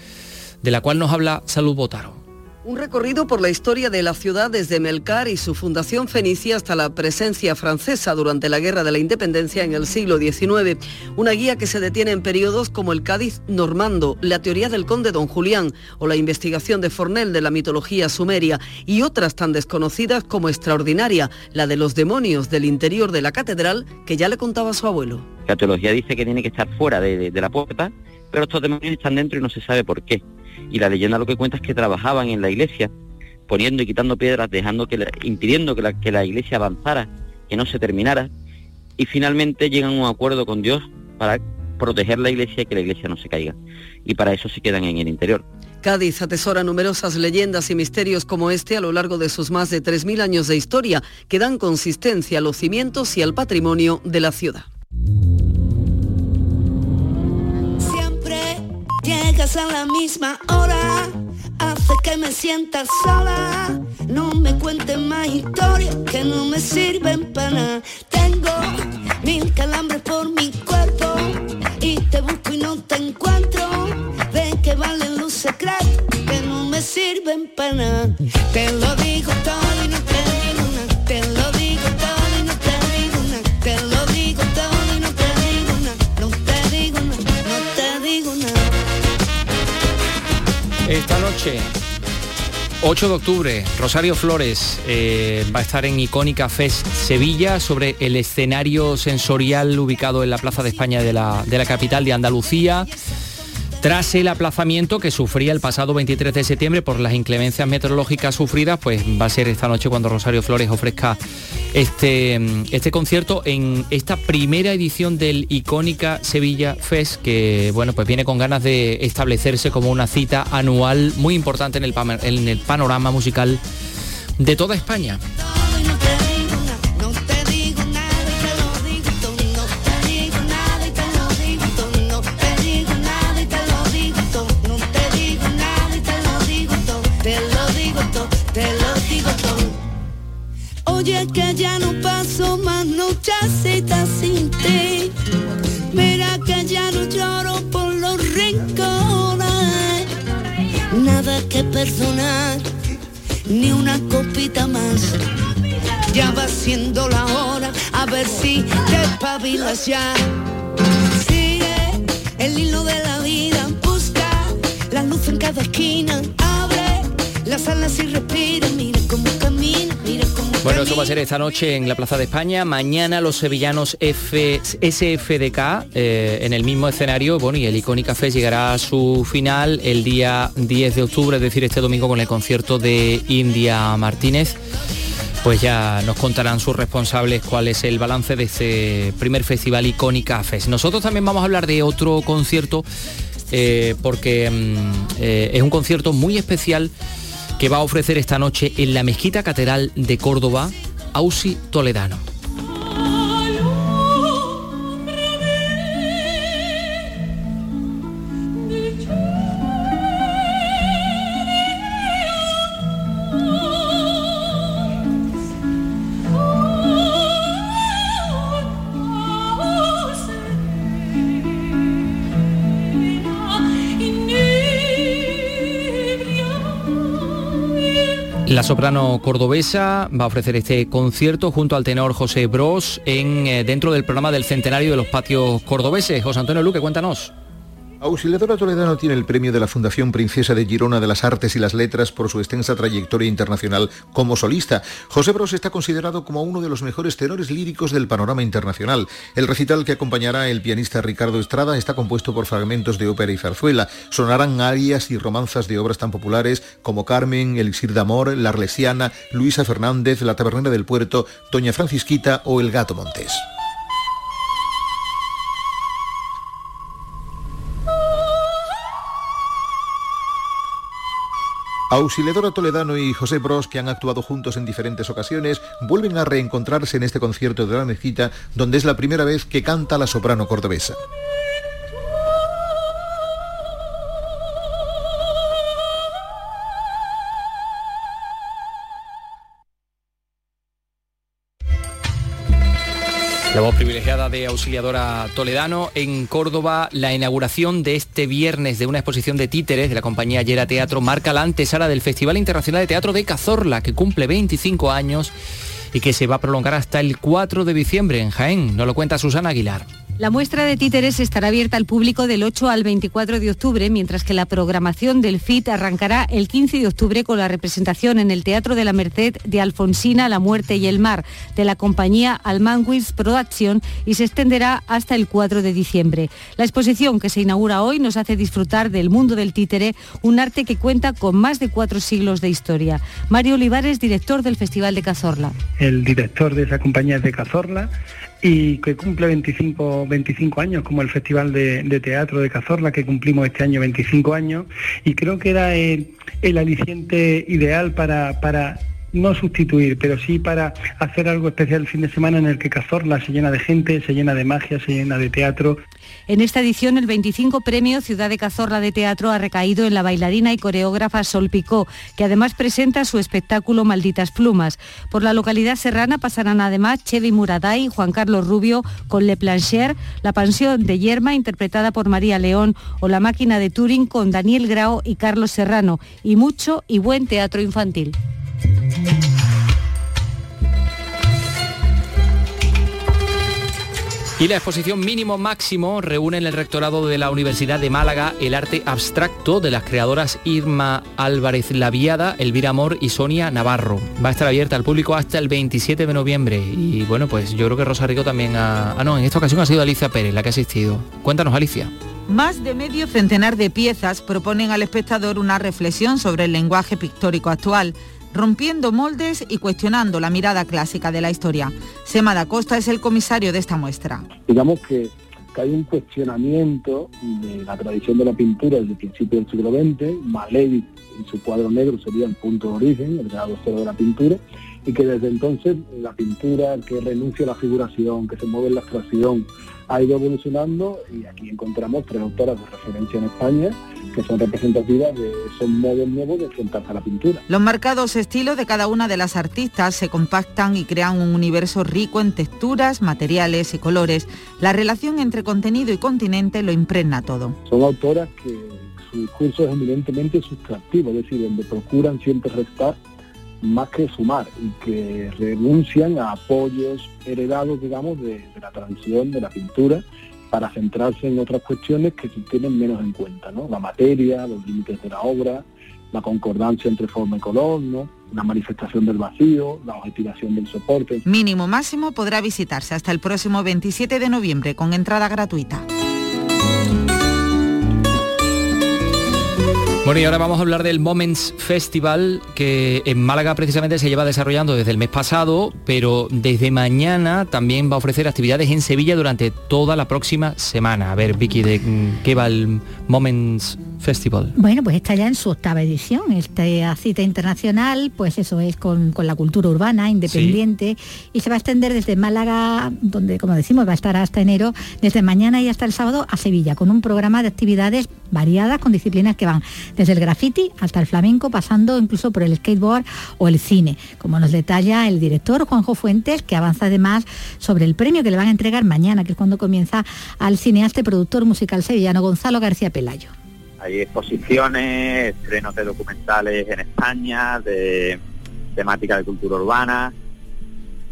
de la cual nos habla Salud Botaro.
Un recorrido por la historia de la ciudad desde Melcar y su fundación fenicia hasta la presencia francesa durante la Guerra de la Independencia en el siglo XIX. Una guía que se detiene en periodos como el Cádiz normando, la teoría del conde don Julián o la investigación de Fornel de la mitología sumeria y otras tan desconocidas como extraordinaria, la de los demonios del interior de la catedral que ya le contaba su abuelo.
La teología dice que tiene que estar fuera de- de la puerta, pero estos demonios están dentro y no se sabe por qué. Y la leyenda lo que cuenta es que trabajaban en la iglesia, poniendo y quitando piedras, dejando que impidiendo que la, que la iglesia avanzara, que no se terminara, y finalmente llegan a un acuerdo con Dios para proteger la iglesia y que la iglesia no se caiga. Y para eso se quedan en el interior.
Cádiz atesora numerosas leyendas y misterios como este a lo largo de sus más de 3.000 años de historia, que dan consistencia a los cimientos y al patrimonio de la ciudad.
Llegas a la misma hora. Hace
que me sientas sola. No me cuentes más historias que no me sirven para nada. Tengo mil calambres por mi cuerpo y te busco y no te encuentro. ¿De qué valen los secretos que no me sirven para nada? Te lo digo
noche, 8 de octubre, Rosario Flores eh, va a estar en Icónica Fest Sevilla sobre el escenario sensorial ubicado en la Plaza de España de la, de la capital de Andalucía. Tras el aplazamiento que sufría el pasado 23 de septiembre por las inclemencias meteorológicas sufridas, pues va a ser esta noche cuando Rosario Flores ofrezca este, este concierto en esta primera edición del icónica Sevilla Fest, que bueno, pues viene con ganas de establecerse como una cita anual muy importante en el, pama- en el panorama musical de toda España.
Ni una copita más. Ya va siendo la hora, a ver si te espabilas ya. Sigue el hilo de la vida, busca la luz en cada esquina, abre las alas y respira, mira cómo cómo
Bueno, eso va a ser esta noche en la Plaza de España. Mañana los sevillanos F, SFDK eh, en el mismo escenario. Bueno, y el Icónica Fest llegará a su final el día 10 de octubre, es decir, este domingo con el concierto de India Martínez. Pues ya nos contarán sus responsables cuál es el balance de este primer festival Icónica Fest. Nosotros también vamos a hablar de otro concierto eh, porque mm, eh, es un concierto muy especial que va a ofrecer esta noche en la Mezquita Catedral de Córdoba, Ausi Toledano. La soprano cordobesa va a ofrecer este concierto junto al tenor José Bros en, eh, dentro del programa del centenario de los patios cordobeses. José Antonio Luque, cuéntanos.
Auxiliadora Toledano tiene el premio de la Fundación Princesa de Girona de las Artes y las Letras por su extensa trayectoria internacional como solista. José Bros está considerado como uno de los mejores tenores líricos del panorama internacional. El recital que acompañará el pianista Ricardo Estrada está compuesto por fragmentos de ópera y zarzuela. Sonarán arias y romanzas de obras tan populares como Carmen, Elixir de Amor, La Arlesiana, Luisa Fernández, La Tabernera del Puerto, Doña Francisquita o El Gato Montés. Auxiliadora Toledano y José Bros, que han actuado juntos en diferentes ocasiones, vuelven a reencontrarse en este concierto de la mezquita, donde es la primera vez que canta la soprano cordobesa.
La voz privilegiada de Auxiliadora Toledano en Córdoba, la inauguración de este viernes de una exposición de títeres de la compañía Yera Teatro marca la antesala del Festival Internacional de Teatro de Cazorla, que cumple 25 años y que se va a prolongar hasta el 4 de diciembre en Jaén. Nos lo cuenta Susana Aguilar.
La muestra de títeres estará abierta al público del 8 al 24 de octubre, mientras que la programación del FIT arrancará el 15 de octubre con la representación en el Teatro de la Merced de Alfonsina, La Muerte y el Mar, de la compañía Almanwitz Production y se extenderá hasta el 4 de diciembre. La exposición que se inaugura hoy nos hace disfrutar del mundo del títere, un arte que cuenta con más de cuatro siglos de historia. Mario Olivares, director del Festival de Cazorla.
el director de esa compañía es de Cazorla y que cumple 25, 25 años como el Festival de, Teatro de Cazorla que cumplimos este año 25 años y creo que era el, el aliciente ideal para, para no sustituir, pero sí para hacer algo especial el fin de semana en el que Cazorla se llena de gente, se llena de magia, se llena de teatro.
En esta edición, el 25 premio Ciudad de Cazorla de Teatro ha recaído en la bailarina y coreógrafa Sol Picó, que además presenta su espectáculo Malditas Plumas. Por la localidad serrana pasarán además Chevy Muraday, Juan Carlos Rubio con Le Plancher, La Pansión de Yerma, interpretada por María León, o La Máquina de Turing con Daniel Grao y Carlos Serrano, y mucho y buen teatro infantil.
Y la exposición mínimo máximo reúne en el rectorado de la Universidad de Málaga el arte abstracto de las creadoras Irma Álvarez Laviada, Elvira Amor y Sonia Navarro. Va a estar abierta al público hasta el 27 de noviembre. Y bueno, pues yo creo que Rosa Rico también ha... Ah, no, en esta ocasión ha sido Alicia Pérez la que ha asistido. Cuéntanos, Alicia.
Más de medio centenar de piezas proponen al espectador una reflexión sobre el lenguaje pictórico actual, rompiendo moldes y cuestionando la mirada clásica de la historia. Sema da Costa es el comisario de esta muestra.
digamos que, que hay un cuestionamiento de la tradición de la pintura desde el principio del siglo XX, Malevich en su cuadro negro sería el punto de origen, el grado cero de la pintura, y que desde entonces la pintura que renuncia a la figuración, que se mueve en la abstracción, ha ido evolucionando y aquí encontramos tres autoras de referencia en España que son representativas de esos modos nuevos de enfrentarse a la pintura.
Los marcados estilos de cada una de las artistas se compactan y crean un universo rico en texturas, materiales y colores. La relación entre contenido y continente lo impregna todo.
Son autoras que su discurso es evidentemente sustractivo, es decir, donde procuran siempre restar más que sumar y que renuncian a apoyos heredados, digamos, de, la tradición de la pintura para centrarse en otras cuestiones que se tienen menos en cuenta, ¿no? La materia, los límites de la obra, la concordancia entre forma y color, ¿no? La manifestación del vacío, la objetivación del soporte.
Mínimo máximo podrá visitarse hasta el próximo 27 de noviembre con entrada gratuita.
Bueno, y ahora vamos a hablar del Moments Festival, que en Málaga precisamente se lleva desarrollando desde el mes pasado, pero desde mañana también va a ofrecer actividades en Sevilla durante toda la próxima semana. A ver, Vicky, ¿de mm, qué va el Moments?
Bueno, pues está ya en su octava edición. Esta cita internacional, pues eso es con, con la cultura urbana, independiente, y se va a extender desde Málaga, donde, como decimos, va a estar hasta enero, desde mañana y hasta el sábado a Sevilla, con un programa de actividades variadas con disciplinas que van desde el graffiti hasta el flamenco, pasando incluso por el skateboard o el cine, como nos detalla el director Juanjo Fuentes, que avanza además sobre el premio que le van a entregar mañana, que es cuando comienza al cineasta y productor musical sevillano Gonzalo García Pelayo.
Hay exposiciones, estrenos de documentales en España, de temática de cultura urbana,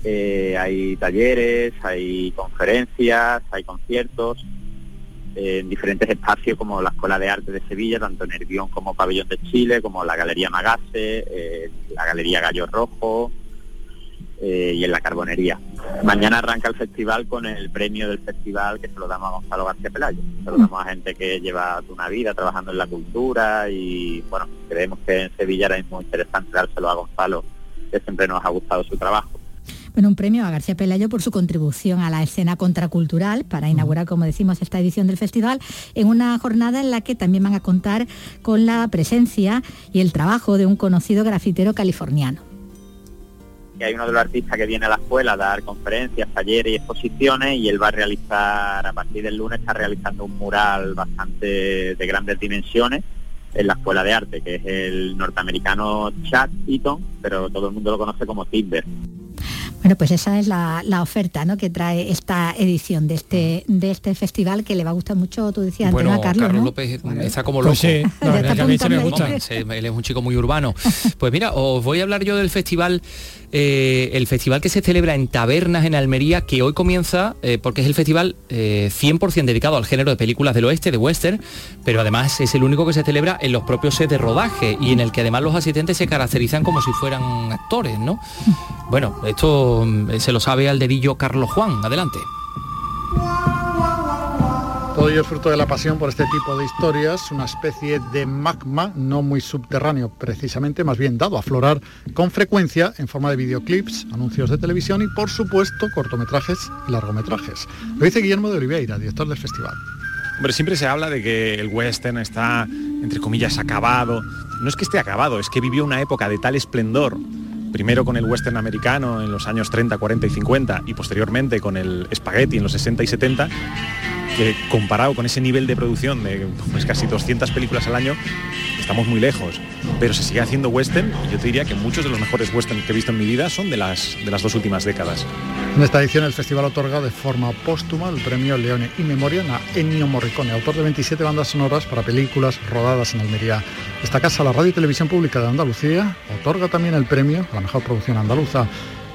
eh, hay talleres, hay conferencias, hay conciertos eh, en diferentes espacios como la Escuela de Arte de Sevilla, tanto en Nervión como Pabellón de Chile, como la Galería Magase, eh, la Galería Gallo Rojo eh, y en la Carbonería. Mañana arranca el festival con el premio del festival que se lo damos a Gonzalo García Pelayo. Se lo damos a gente que lleva una vida trabajando en la cultura y bueno, creemos que en Sevilla era muy interesante dárselo a Gonzalo, que siempre nos ha gustado su trabajo.
Bueno, un premio a García Pelayo por su contribución a la escena contracultural para inaugurar, como decimos, esta edición del festival en una jornada en la que también van a contar con la presencia y el trabajo de un conocido grafitero californiano.
Hay uno de los artistas que viene a la escuela a dar conferencias, talleres y exposiciones y él va a realizar, a partir del lunes está realizando un mural bastante de grandes dimensiones en la escuela de arte, que es el norteamericano Chad Eaton, pero todo el mundo lo conoce como Timber.
Bueno, pues esa es la, la oferta ¿no? que trae esta edición de este, de este festival que le va a gustar mucho, tú decías antes, ¿no, a Carlos, ¿no?
López está como loco.
Pues sí, la verdad está que a mí se me apuntando gusta.
Sí, Él es un chico muy urbano. Pues mira, os voy a hablar yo del festival, eh, el festival que se celebra en Tabernas en Almería, que hoy comienza, eh, porque es el festival eh, 100% dedicado al género de películas del oeste, de western, pero además es el único que se celebra en los propios sets de rodaje y en el que además los asistentes se caracterizan como si fueran actores, ¿no? Bueno, esto mm, se lo sabe al dedillo Carlos Juan. Adelante.
Todo ello es fruto de la pasión por este tipo de historias, una especie de magma no muy subterráneo precisamente, más bien dado a aflorar con frecuencia en forma de videoclips, anuncios de televisión y por supuesto cortometrajes y largometrajes. Lo dice Guillermo de Oliveira, director del festival.
Hombre, siempre se habla de que el western está, entre comillas, acabado. No es que esté acabado, es que vivió una época de tal esplendor primero con el western americano en los años 30, 40 y 50 y posteriormente con el spaghetti en los 60 y 70, que comparado con ese nivel de producción de pues, casi 200 películas al año, estamos muy lejos. Pero se sigue haciendo western y yo te diría que muchos de los mejores western que he visto en mi vida son de las, de las dos últimas décadas.
En esta edición el festival otorga de forma póstuma el premio Leone y Memoriam a Ennio Morricone, autor de 27 bandas sonoras para películas rodadas en Almería. Esta casa, la Radio y Televisión Pública de Andalucía, otorga también el premio a la mejor producción andaluza.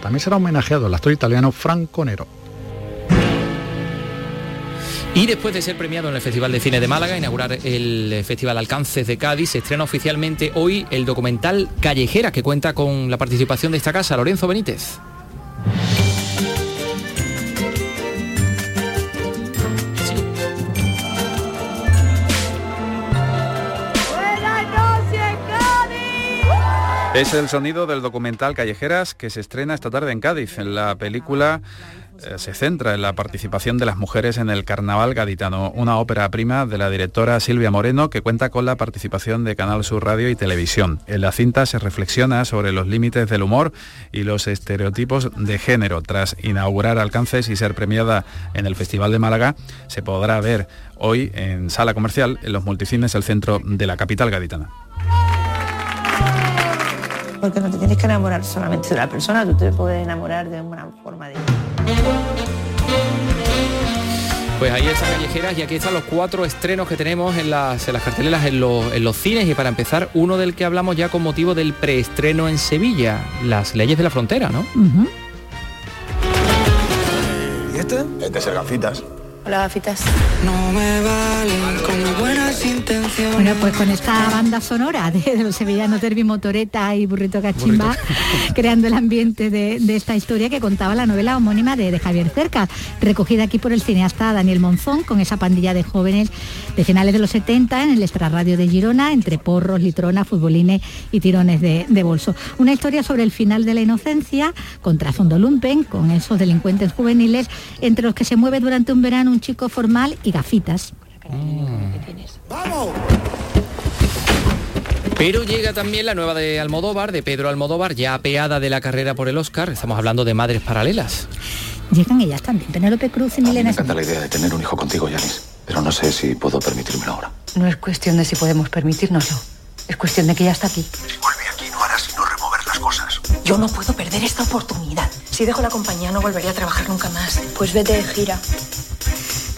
También será homenajeado el actor italiano Franco Nero.
Y después de ser premiado en el Festival de Cine de Málaga, inaugurar el Festival Alcances de Cádiz, se estrena oficialmente hoy el documental Callejera, que cuenta con la participación de esta casa, Lorenzo Benítez.
Es el sonido del documental Callejeras que se estrena esta tarde en Cádiz. En la película se centra en la participación de las mujeres en el carnaval gaditano, una ópera prima de la directora Silvia Moreno que cuenta con la participación de Canal Sur Radio y Televisión. En la cinta se reflexiona sobre los límites del humor y los estereotipos de género. Tras inaugurar alcances y ser premiada en el Festival de Málaga, se podrá ver hoy en sala comercial en los multicines del centro de la capital gaditana.
Porque no te tienes que enamorar solamente de una persona, tú te puedes enamorar de una forma de...
Pues ahí están callejeras y aquí están los cuatro estrenos que tenemos en las, en las carteleras en los, en los cines y para empezar uno del que hablamos ya con motivo del preestreno en Sevilla, las leyes de la frontera, ¿no?
¿Y este? Este es el gafitas.
Hola, gafitas.
No me valen con buenas intenciones.
Bueno, pues con esta banda sonora de, los sevillanos Derby Motoreta y Burrito Cachimba, creando el ambiente de, de esta historia que contaba la novela homónima de, de Javier Cercas, recogida aquí por el cineasta Daniel Monzón, con esa pandilla de jóvenes de finales de los 70 en el extrarradio de Girona, entre porros, litronas, futbolines y tirones de, de bolso. Una historia sobre el final de la inocencia, con trasfondo lumpen, con esos delincuentes juveniles, entre los que se mueve durante un verano un chico formal y gafitas.
Pero llega también la nueva de Almodóvar, de Pedro Almodóvar, ya apeada de la carrera por el Oscar. Estamos hablando de Madres Paralelas.
Llegan ellas también, Penélope Cruz y
Me
Milena
encanta la idea de tener un hijo contigo, Yanis. Pero no sé si puedo permitírmelo ahora.
No es cuestión de si podemos permitírnoslo. Es cuestión de que ya está aquí.
Aquí no harás sino remover las cosas.
Yo no puedo perder esta oportunidad. Si dejo la compañía no volveré a trabajar nunca más. Pues vete de gira.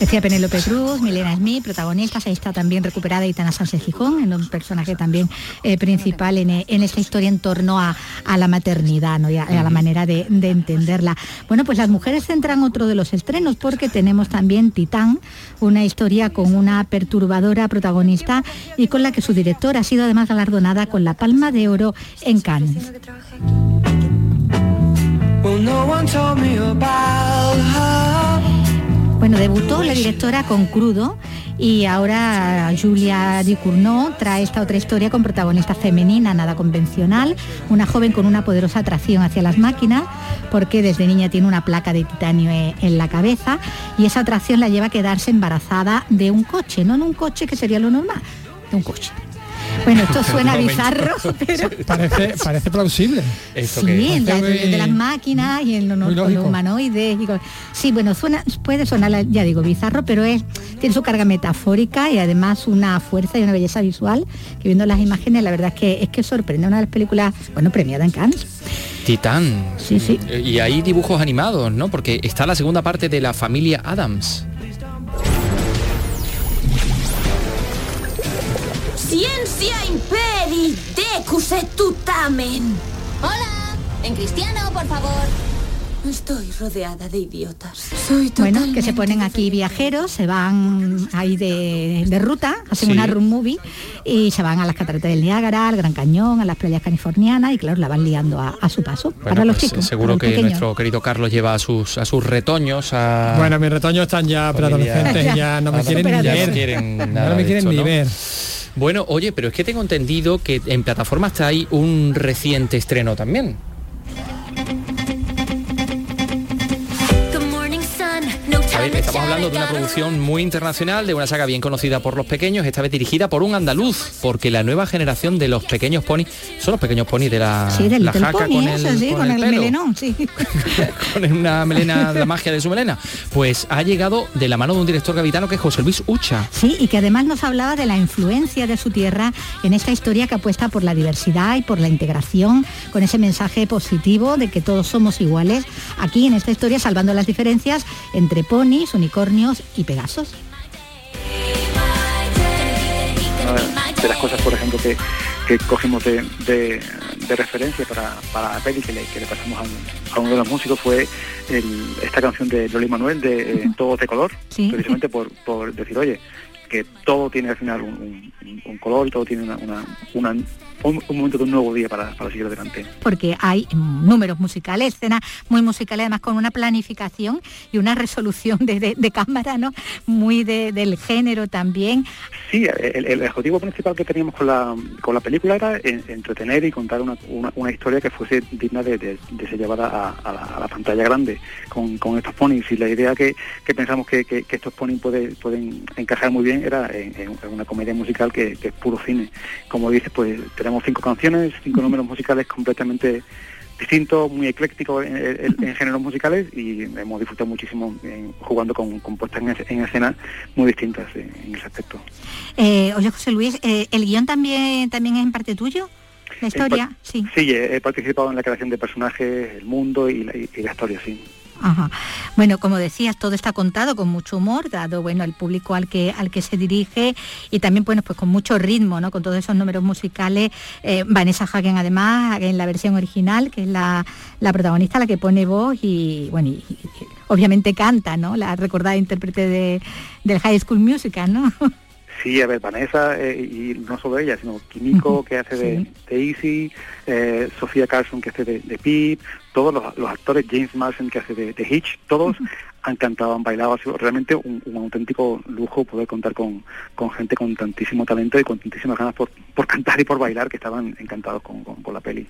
Decía Penélope Cruz, Milena Smith, protagonistas, ahí está también recuperada Itana Sánchez Gijón, en un personaje también eh, principal en, eh, en esta historia en torno a, a la maternidad ¿no? y a, a la manera de, de entenderla. Bueno, pues las mujeres centran otro de los estrenos porque tenemos también Titán, una historia con una perturbadora protagonista y con la que su directora ha sido además galardonada con la Palma de Oro en Cannes.
Well, no one told me about her.
Bueno, debutó la directora con Crudo y ahora Julia Ducournau trae esta otra historia con protagonista femenina, nada convencional, una joven con una poderosa atracción hacia las máquinas, porque desde niña tiene una placa de titanio eh, en la cabeza y esa atracción la lleva a quedarse embarazada de un coche, no en un coche que sería lo normal, de un coche. Bueno, esto suena bizarro, pero
Parece, parece plausible.
¿Esto
Sí, en la-
Parece
de, las
muy-
máquinas y en lo,
muy
los humanoides. y con- sí, bueno, suena, puede sonar, ya digo, bizarro, pero es tiene su carga metafórica y además una fuerza y una belleza visual que viendo las imágenes la verdad es que es que sorprende una de las películas, bueno, premiada en Cannes.
Titán.
Sí, sí.
Y hay dibujos animados, ¿no? Porque está la segunda parte de la familia Adams.
Ciencia imperi decus et tutamen. Hola, en cristiano, por favor. Estoy rodeada de idiotas. Soy
Bueno, que se ponen aquí viajeros, se van ahí de, de ruta, hacen
Sí.
una room movie y se van a las cataratas del Niágara, al Gran Cañón, a las playas californianas y claro, la van liando a, a su paso.
Bueno,
para los
pues,
chicos.
seguro que
pequeños.
nuestro querido Carlos lleva a sus, a sus retoños a...
Bueno, mis retoños están ya preadolescentes, ya no me quieren ni ver.
No,
me quieren ni
¿no?
ver.
Bueno, oye, pero es que tengo entendido que en plataformas está ahí un reciente estreno también. Ver, estamos hablando de una producción muy internacional, de una saga bien conocida por los pequeños, esta vez dirigida por un andaluz, porque la nueva generación de los pequeños pony son los pequeños pony de la,
Sí, del
la jaca
Pony,
con
eso,
el,
sí,
con
con
el
el,
pelo,
melenón, sí.
con una melena, la magia de su melena. Pues ha llegado de la mano de un director gavitano que es José Luis Ucha.
Sí, y que además nos hablaba de la influencia de su tierra en esta historia que apuesta por la diversidad y por la integración, con ese mensaje positivo de que todos somos iguales, aquí en esta historia salvando las diferencias entre ponis, unicornios y pegasos.
Una de las cosas, por ejemplo, que, que cogimos de, de- de referencia para, para la peli que le, que le pasamos a, un- a uno de los músicos fue el- esta canción de Loli Manuel de eh, Todo de color,
Sí.
precisamente por, por decir, oye, que todo tiene al final un, un- un color y todo tiene una, una- una- un, un momento de un nuevo día para, para seguir adelante.
porque hay números musicales, escenas muy musicales, además con una planificación y una resolución de, de- de cámara, ¿no? Muy de- del género también.
Sí, el, el objetivo principal que teníamos con la, con la película era en- entretener y contar una, una- una historia que fuese digna de, de- de ser llevada a, a la, a la pantalla grande con, con estos ponis. Y la idea que, que pensamos que, que- que estos ponis puede- pueden encajar muy bien era en, en- una comedia musical que, que es puro cine. Como dices, pues tenemos cinco canciones, cinco números musicales completamente distintos, muy eclécticos en, en- en géneros musicales y hemos disfrutado muchísimo en- jugando con, con puestas en, es- en escena muy distintas en- ese aspecto.
Eh, oye, José Luis, eh, ¿el guion también, también es en parte tuyo? ¿La historia? Sí.
he, he participado en la creación de personajes, el mundo y la, y la historia, sí.
Ajá. Bueno, como decías, todo está contado con mucho humor, dado bueno el público al que al que se dirige y también bueno pues con mucho ritmo, ¿no? Con todos esos números musicales. Eh, Vanessa Hagen además en la versión original, que es la, la protagonista, la que pone voz y bueno y, obviamente canta, ¿no? La recordada intérprete de, del High School Musical, ¿no?
Sí, a ver, Vanessa, eh, y no solo ella, sino Kimiko, que hace de, de Easy, eh, Sofía Carson, que hace de, de Pip, todos los, actores, James Marsden, que hace de Hitch, todos han cantado, han bailado, ha sido realmente un, un auténtico lujo poder contar con, con gente con tantísimo talento y con tantísimas ganas por, por cantar y por bailar, que estaban encantados con, con- con la peli.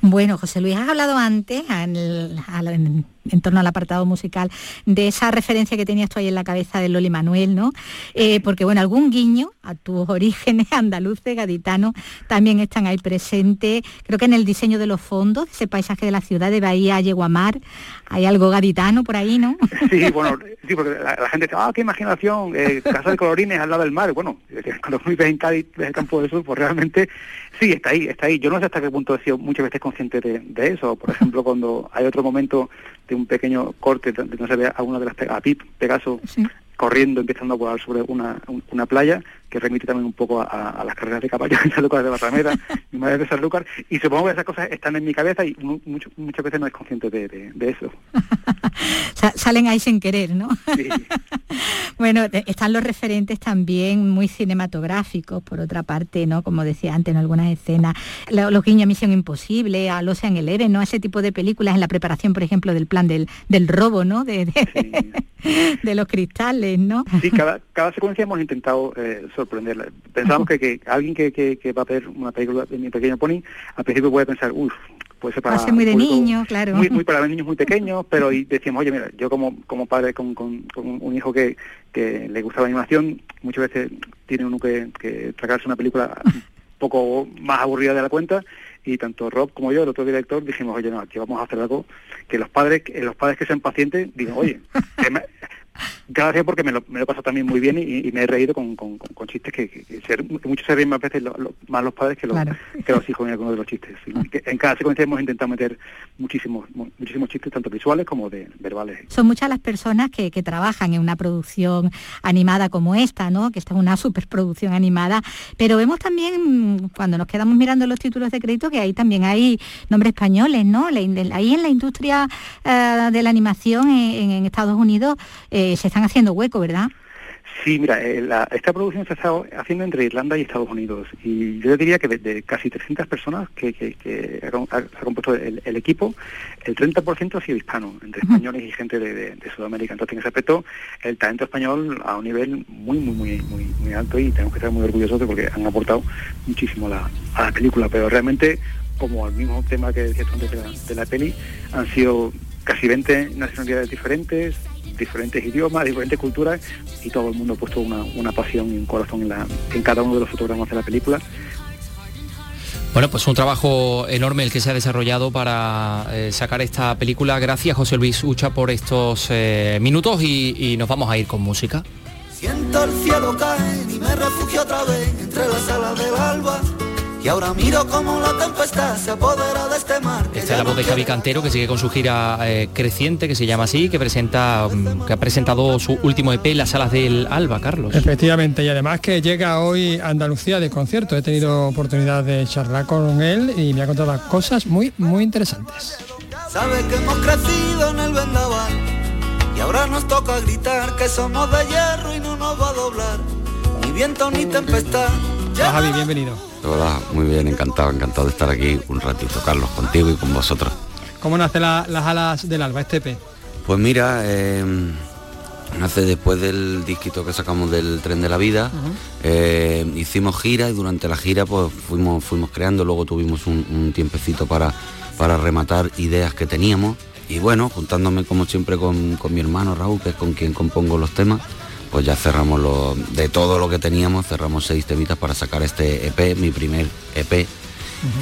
Bueno, José Luis, has hablado antes, al- al- en, en torno al apartado musical, de esa referencia que tenías tú ahí en la cabeza de Loli Manuel, ¿no? Eh, porque, bueno, algún guiño a tus orígenes andaluces, gaditanos, también están ahí presentes. Creo que en el diseño de los fondos, ese paisaje de la ciudad de Bahía Yeguamar, hay algo gaditano por ahí, ¿no?
Sí, bueno, sí, porque la, la gente dice, ah, qué imaginación, eh, casa de colorines al lado del mar. Bueno, cuando vives en Cádiz, ves el campo del sur, pues realmente sí, está ahí, está ahí. Yo no sé hasta qué punto he sido muchas veces consciente de, de eso. Por ejemplo, cuando hay otro momento de un pequeño corte donde no se ve a una de las, a Pip, Pegaso, corriendo, empezando a volar sobre una, un- una playa, que remite también un poco a, a las carreras de caballo en Sanlúcar de Barrameda, mi madre es de Sanlúcar, y supongo que esas cosas están en mi cabeza y mu- mucho- muchas veces no es consciente de, de- de eso.
Sa- salen ahí sin querer, ¿no? bueno, están los referentes también muy cinematográficos, por otra parte, ¿no? Como decía antes en algunas escenas, lo- los guiños a Misión Imposible, a Ocean Eleven, ¿no? Ese tipo de películas en la preparación, por ejemplo, del plan del, del robo, ¿no? De, de, de los cristales, ¿no?
Sí, cada, cada secuencia hemos intentado eh, sorprenderla. Pensábamos que, que alguien que, que, que va a ver una película de Mi Pequeño Pony, al principio puede pensar, uff, puede ser para...
Va a ser muy de
un público
niño, claro.
Muy, muy para niños muy pequeños, pero y decíamos, oye, mira, yo como, como padre con, con, con un hijo que, que le gusta la animación, muchas veces tiene uno que, que tragarse una película un poco más aburrida de la cuenta y tanto Rob como yo, el otro director, dijimos, oye, no, aquí vamos a hacer algo que los padres, que los padres que sean pacientes digan, oye, gracias porque me lo, me lo he pasado también muy bien y, y me he reído con, con, con- con chistes que, que- que se- que muchos se ríen más veces lo- lo- más los padres que los,
Claro.
que los hijos en algunos de los chistes. sí. Que en cada secuencia hemos intentado meter muchísimos mu- muchísimos chistes, tanto visuales como de verbales.
Son muchas las personas que, trabajan en una producción animada como esta, ¿no? Que esta es una superproducción animada. Pero vemos también, cuando nos quedamos mirando los títulos de crédito, que ahí también hay nombres españoles, ¿no? Ahí en la industria eh, de la animación en, en Estados Unidos eh, se están haciendo hueco, ¿verdad?
Sí, mira, eh, la- esta producción se ha estado haciendo entre Irlanda y Estados Unidos y yo diría que de, de casi 300 personas que, que, que ha, com- ha- ha compuesto el, el equipo, el 30% ha sido hispano, entre españoles y gente de, de- de Sudamérica. Entonces, en ese aspecto, el talento español a un nivel muy, muy, muy, muy, muy alto y tenemos que estar muy orgullosos de porque han aportado muchísimo a la, a la película. Pero realmente, como el mismo tema que decías tú antes de la, de la peli, han sido
casi 20 nacionalidades diferentes, diferentes idiomas, diferentes culturas y todo el mundo ha puesto una, una pasión y un corazón en, la- en cada uno de los fotogramas de la película.
Bueno, pues un trabajo enorme el que se ha desarrollado para eh, sacar esta película. Gracias José Luis Ucha por estos eh, minutos y, y nos vamos a ir con música.
Siento el cielo caer y me refugio otra vez entre las alas del alba. Y ahora miro como la tempestad se apodera de este mar.
Esta es la voz de Javi Cantero que sigue con su gira eh, creciente, que se llama así, que presenta, mm, que ha presentado su último EP en las salas del Alba, Carlos.
Efectivamente, y además que llega hoy a Andalucía de concierto. He tenido oportunidad de charlar con él y me ha contado cosas muy, muy interesantes.
Sabe que hemos crecido en el vendaval. Y ahora nos toca gritar que somos de hierro y no nos va a doblar. Ni viento ni tempestad.
Hola Javi, bienvenido.
Hola, muy bien, encantado, encantado de estar aquí un ratito, Carlos, contigo y con vosotros.
¿Cómo nace la- las alas del alba, este EP?
Pues mira, eh, nace después del disquito que sacamos del Tren de la Vida, eh, hicimos gira y durante la gira pues fuimos, fuimos creando, luego tuvimos un, un tiempecito para, para rematar ideas que teníamos y bueno, juntándome como siempre con, con mi hermano Raúl, que es con quien compongo los temas, pues ya cerramos lo, de todo lo que teníamos, cerramos seis temitas para sacar este EP, mi primer EP,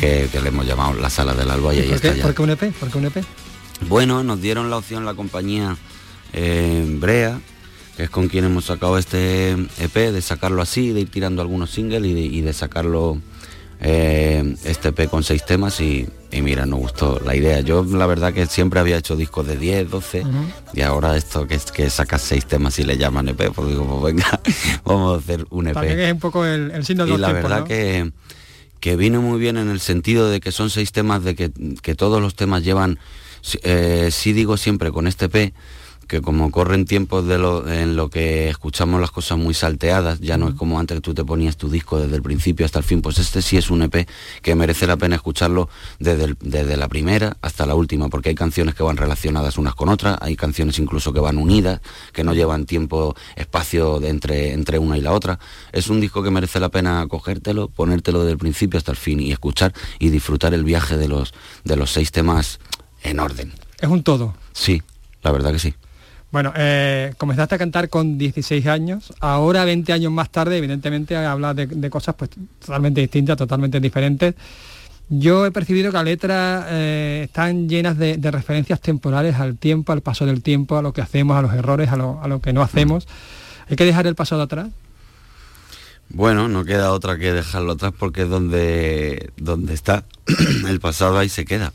que, que le hemos llamado La Sala del Alba y ahí
¿Por
está
qué,
ya.
por qué un EP? ¿Por qué un E EP?
Bueno, nos dieron la opción la compañía eh, Brea, que es con quien hemos sacado este EP, de sacarlo así, de ir tirando algunos singles y de, y de sacarlo eh, este EP con seis temas y, y mira, nos gustó la idea. Yo la verdad que siempre había hecho discos de 10, 12 y ahora esto que es que sacas seis temas y le llaman EP, pues digo, pues venga, vamos a hacer un EP.
También es un poco el, el signo de
Y
los
la
tiempos,
verdad
¿no?
que, que vino muy bien en el sentido de que son seis temas, de que, que todos los temas llevan, eh, sí digo siempre con este P, que como corren tiempos de lo, en lo que escuchamos las cosas muy salteadas, ya no es como antes que tú te ponías tu disco desde el principio hasta el fin, pues este sí es un EP que merece la pena escucharlo desde, el- desde la primera hasta la última, porque hay canciones que van relacionadas unas con otras, hay canciones incluso que van unidas, que no llevan tiempo, espacio de entre, entre una y la otra. Es un disco que merece la pena cogértelo, ponértelo desde el principio hasta el fin y escuchar y disfrutar el viaje de los, de los seis temas en orden.
Es un todo.
Sí, la verdad que sí.
Bueno, eh, comenzaste a cantar con 16 años, ahora 20 años más tarde, evidentemente hablas de, de cosas pues totalmente distintas, totalmente diferentes. Yo he percibido que las letras eh, están llenas de, referencias temporales al tiempo, al paso del tiempo, a lo que hacemos, a los errores, a lo, a lo que no hacemos. Hay que dejar el pasado atrás.
Bueno, no queda otra que dejarlo atrás porque es donde, donde está. el pasado ahí se queda.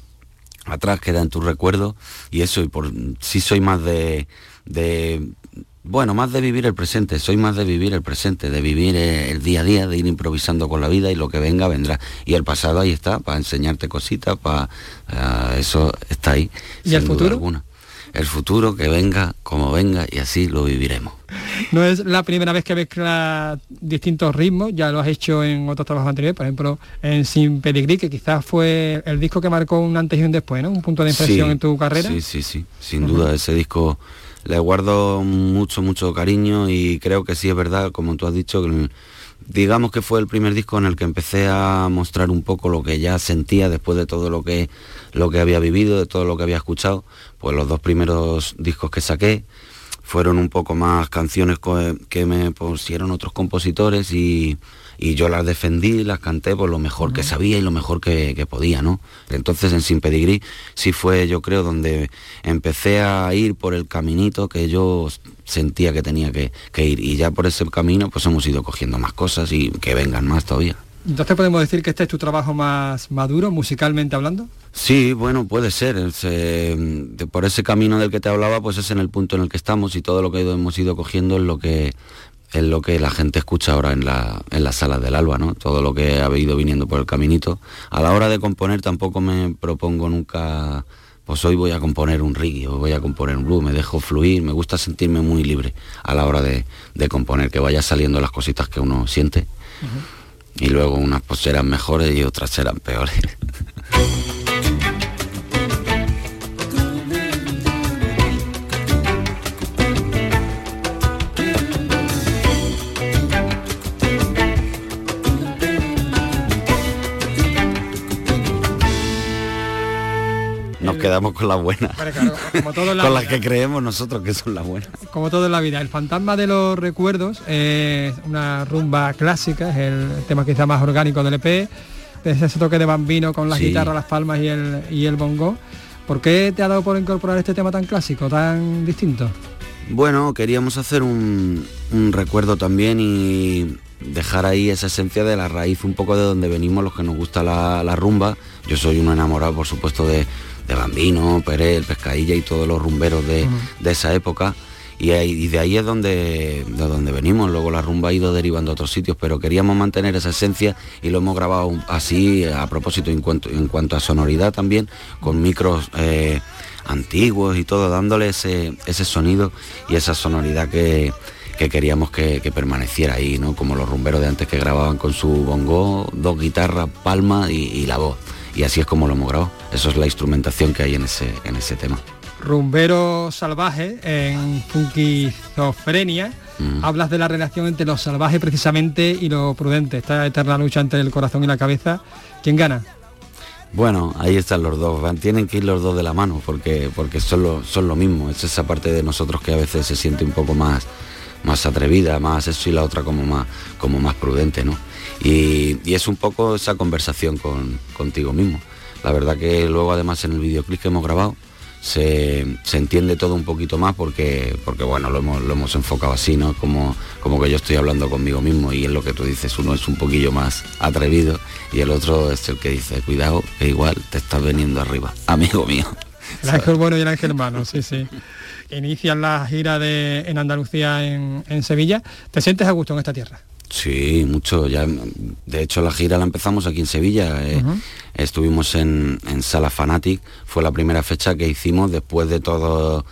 Atrás queda en tu recuerdo y eso, y por sí soy más de, de bueno, más de vivir el presente, soy más de vivir el presente, de vivir eh, el día a día, de ir improvisando con la vida y lo que venga vendrá. Y el pasado ahí está, para enseñarte cositas, para eso está ahí.
¿Y el
sin duda
futuro?
alguna. El futuro que venga como venga y así lo viviremos.
No es la primera vez que mezclas distintos ritmos, ya lo has hecho en otros trabajos anteriores, por ejemplo en Sin Pedigrí, que quizás fue el disco que marcó un antes y un después, ¿no? Un punto de inflexión
Sí,
en tu carrera.
Sí, sí, sí, sin duda ese disco le guardo mucho, mucho cariño y creo que sí es verdad, como tú has dicho, que digamos que fue el primer disco en el que empecé a mostrar un poco lo que ya sentía después de todo lo que, lo que había vivido, de todo lo que había escuchado. Pues los dos primeros discos que saqué fueron un poco más canciones que me pusieron otros compositores y, y yo las defendí, las canté por lo mejor que sabía y lo mejor que, que podía, ¿no? Entonces en Sin Pedigrí sí fue, yo creo, donde empecé a ir por el caminito que yo sentía que tenía que, que ir y ya por ese camino pues hemos ido cogiendo más cosas y que vengan más todavía.
Entonces podemos decir que este es tu trabajo más maduro, musicalmente hablando.
Sí, bueno, puede ser. es, eh, por ese camino del que te hablaba, pues es en el punto en el que estamos y todo lo que hemos ido cogiendo es lo que es lo que la gente escucha ahora en la, en la sala del alba, ¿no? Todo lo que ha ido viniendo por el caminito. A la hora de componer tampoco me propongo nunca, pues hoy voy a componer un reggae o voy a componer un blues, me dejo fluir, me gusta sentirme muy libre a la hora de, de componer, que vaya saliendo las cositas que uno siente. Y luego unas pues serán mejores y otras serán peores. quedamos con las buenas.
como todo en la
con las que creemos nosotros que son las buenas.
Como todo en la vida, el fantasma de los recuerdos es una rumba clásica, es el tema quizá más orgánico del EP, es ese toque de bambino con la
Sí.
guitarra, las palmas y el, y el bongo. ¿Por qué te ha dado por incorporar este tema tan clásico, tan distinto?
Bueno, queríamos hacer un, un recuerdo también y dejar ahí esa esencia de la raíz un poco de donde venimos los que nos gusta la, la rumba. Yo soy un enamorado, por supuesto, de, de Bambino, Pérez, el Pescadilla y todos los rumberos de, de esa época. Y, ahí- y de ahí es donde, de donde venimos. Luego la rumba ha ido derivando a otros sitios, pero queríamos mantener esa esencia y lo hemos grabado así a propósito en cuanto, en cuanto a sonoridad también, con micros eh, antiguos y todo, dándole ese, ese sonido y esa sonoridad que, que queríamos que, que permaneciera ahí, ¿no? Como los rumberos de antes que grababan con su bongo, dos guitarras, palma y, y la voz. Y así es como lo hemos grabado. Eso es la instrumentación que hay en ese, en ese tema.
Rumbero salvaje en Funkizofrenia.
Mm.
Hablas de la relación entre lo salvaje precisamente y lo prudente, esta eterna lucha entre el corazón y la cabeza. ¿Quién gana?
Bueno, ahí están los dos, van, tienen que ir los dos de la mano porque, porque son, lo, son lo mismo, es esa parte de nosotros que a veces se siente un poco más, más atrevida, más eso y la otra como más, como más prudente, ¿no? Y, es un poco esa conversación con, contigo mismo. La verdad que luego además en el videoclip que hemos grabado se, se entiende todo un poquito más porque, porque bueno, lo hemos, lo hemos enfocado así, ¿no? Como, como que yo estoy hablando conmigo mismo y es lo que tú dices, uno es un poquillo más atrevido y el otro es el que dice, cuidado, que igual te estás veniendo arriba, amigo mío.
El ángel bueno y el ángel malo, sí, sí. Inician la gira de, en Andalucía, en, en Sevilla. ¿Te sientes a gusto en esta tierra?
Sí, mucho. Ya, de hecho, la gira la empezamos aquí en Sevilla. eh. Estuvimos en, en Sala Fanatic. Fue la primera fecha que hicimos después de todo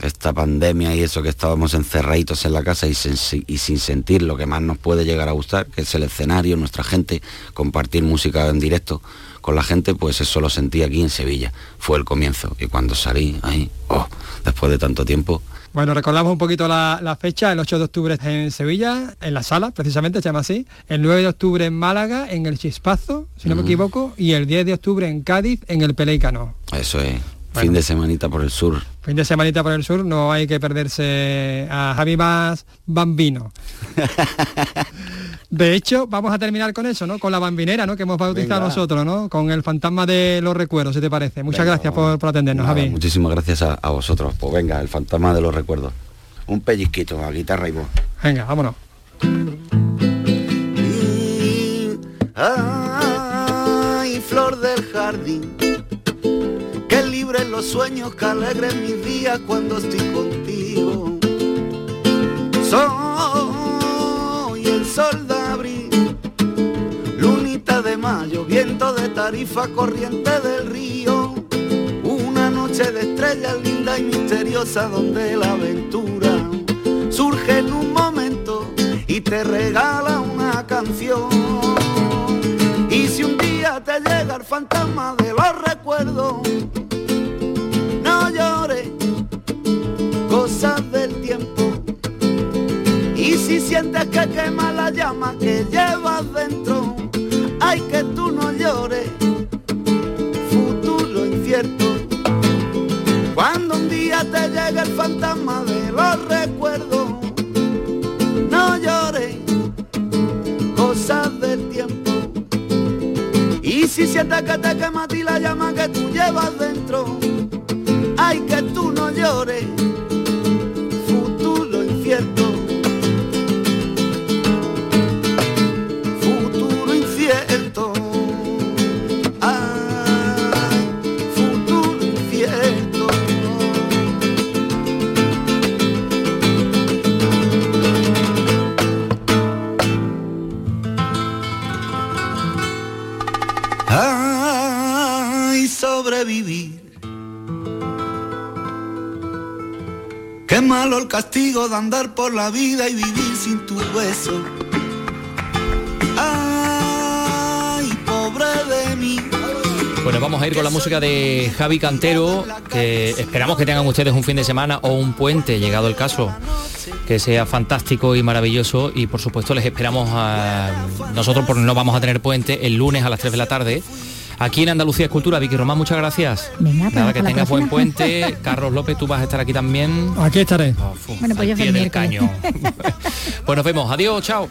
esta pandemia y eso que estábamos encerraditos en la casa y, sin- y sin sentir lo que más nos puede llegar a gustar, que es el escenario, nuestra gente, compartir música en directo con la gente, pues eso lo sentí aquí en Sevilla. Fue el comienzo. Y cuando salí ahí, oh, después de tanto tiempo,
Bueno, recordamos un poquito la, la fecha, el 8 de octubre en Sevilla, en la sala, precisamente, se llama así. El 9 de octubre en Málaga, en el Chispazo, si no me
Ujú.
equivoco. Y el 10 de octubre en Cádiz, en el Peleicano.
eso es. Fin de semanita por el sur.
Fin de semanita por el sur, no hay que perderse a Javi más Bambino. De hecho, vamos a terminar con eso, ¿no? Con la bambinera, ¿no? Que hemos bautizado
Venga.
nosotros, ¿no? Con el fantasma de los recuerdos, si te parece. Muchas
Venga,
gracias por, por atendernos,
Nada,
Javi.
Muchísimas gracias a, a vosotros. Pues venga, el fantasma de los recuerdos. Un pellizquito a guitarra y voz.
Venga, vámonos.
Los sueños, que alegren mis días cuando estoy contigo. Soy el sol de abril, lunita de mayo, viento de tarifa, corriente del río. Una noche de estrellas linda y misteriosa donde la aventura surge en un momento y te regala una canción. Y si un día te llega el fantasma de los recuerdos, no llores, cosas del tiempo. Y si sientes que quema la llama que llevas dentro, ay que tú no llores, futuro incierto. Cuando un día te llegue el fantasma de los recuerdos, no llores, cosas del tiempo. Y si sientes que te quema a ti la llama que tú llevas dentro, ay que tú no llores, malo el castigo de andar por la vida y vivir sin tu beso. Ay, pobre de mí.
Bueno, vamos a ir con la música de Javi Cantero, que esperamos que tengan ustedes un fin de semana o un puente, llegado el caso, que sea fantástico y maravilloso y por supuesto les esperamos a nosotros porque no vamos a tener puente el lunes a las 3 de la tarde aquí en Andalucía Escultura. Vicky Román, muchas gracias.
Venga, pues
Nada, que tengas buen puente. Carlos López, tú vas a estar aquí también.
Aquí estaré.
Bueno, pues yo
del cañón. pues nos vemos. Adiós, chao.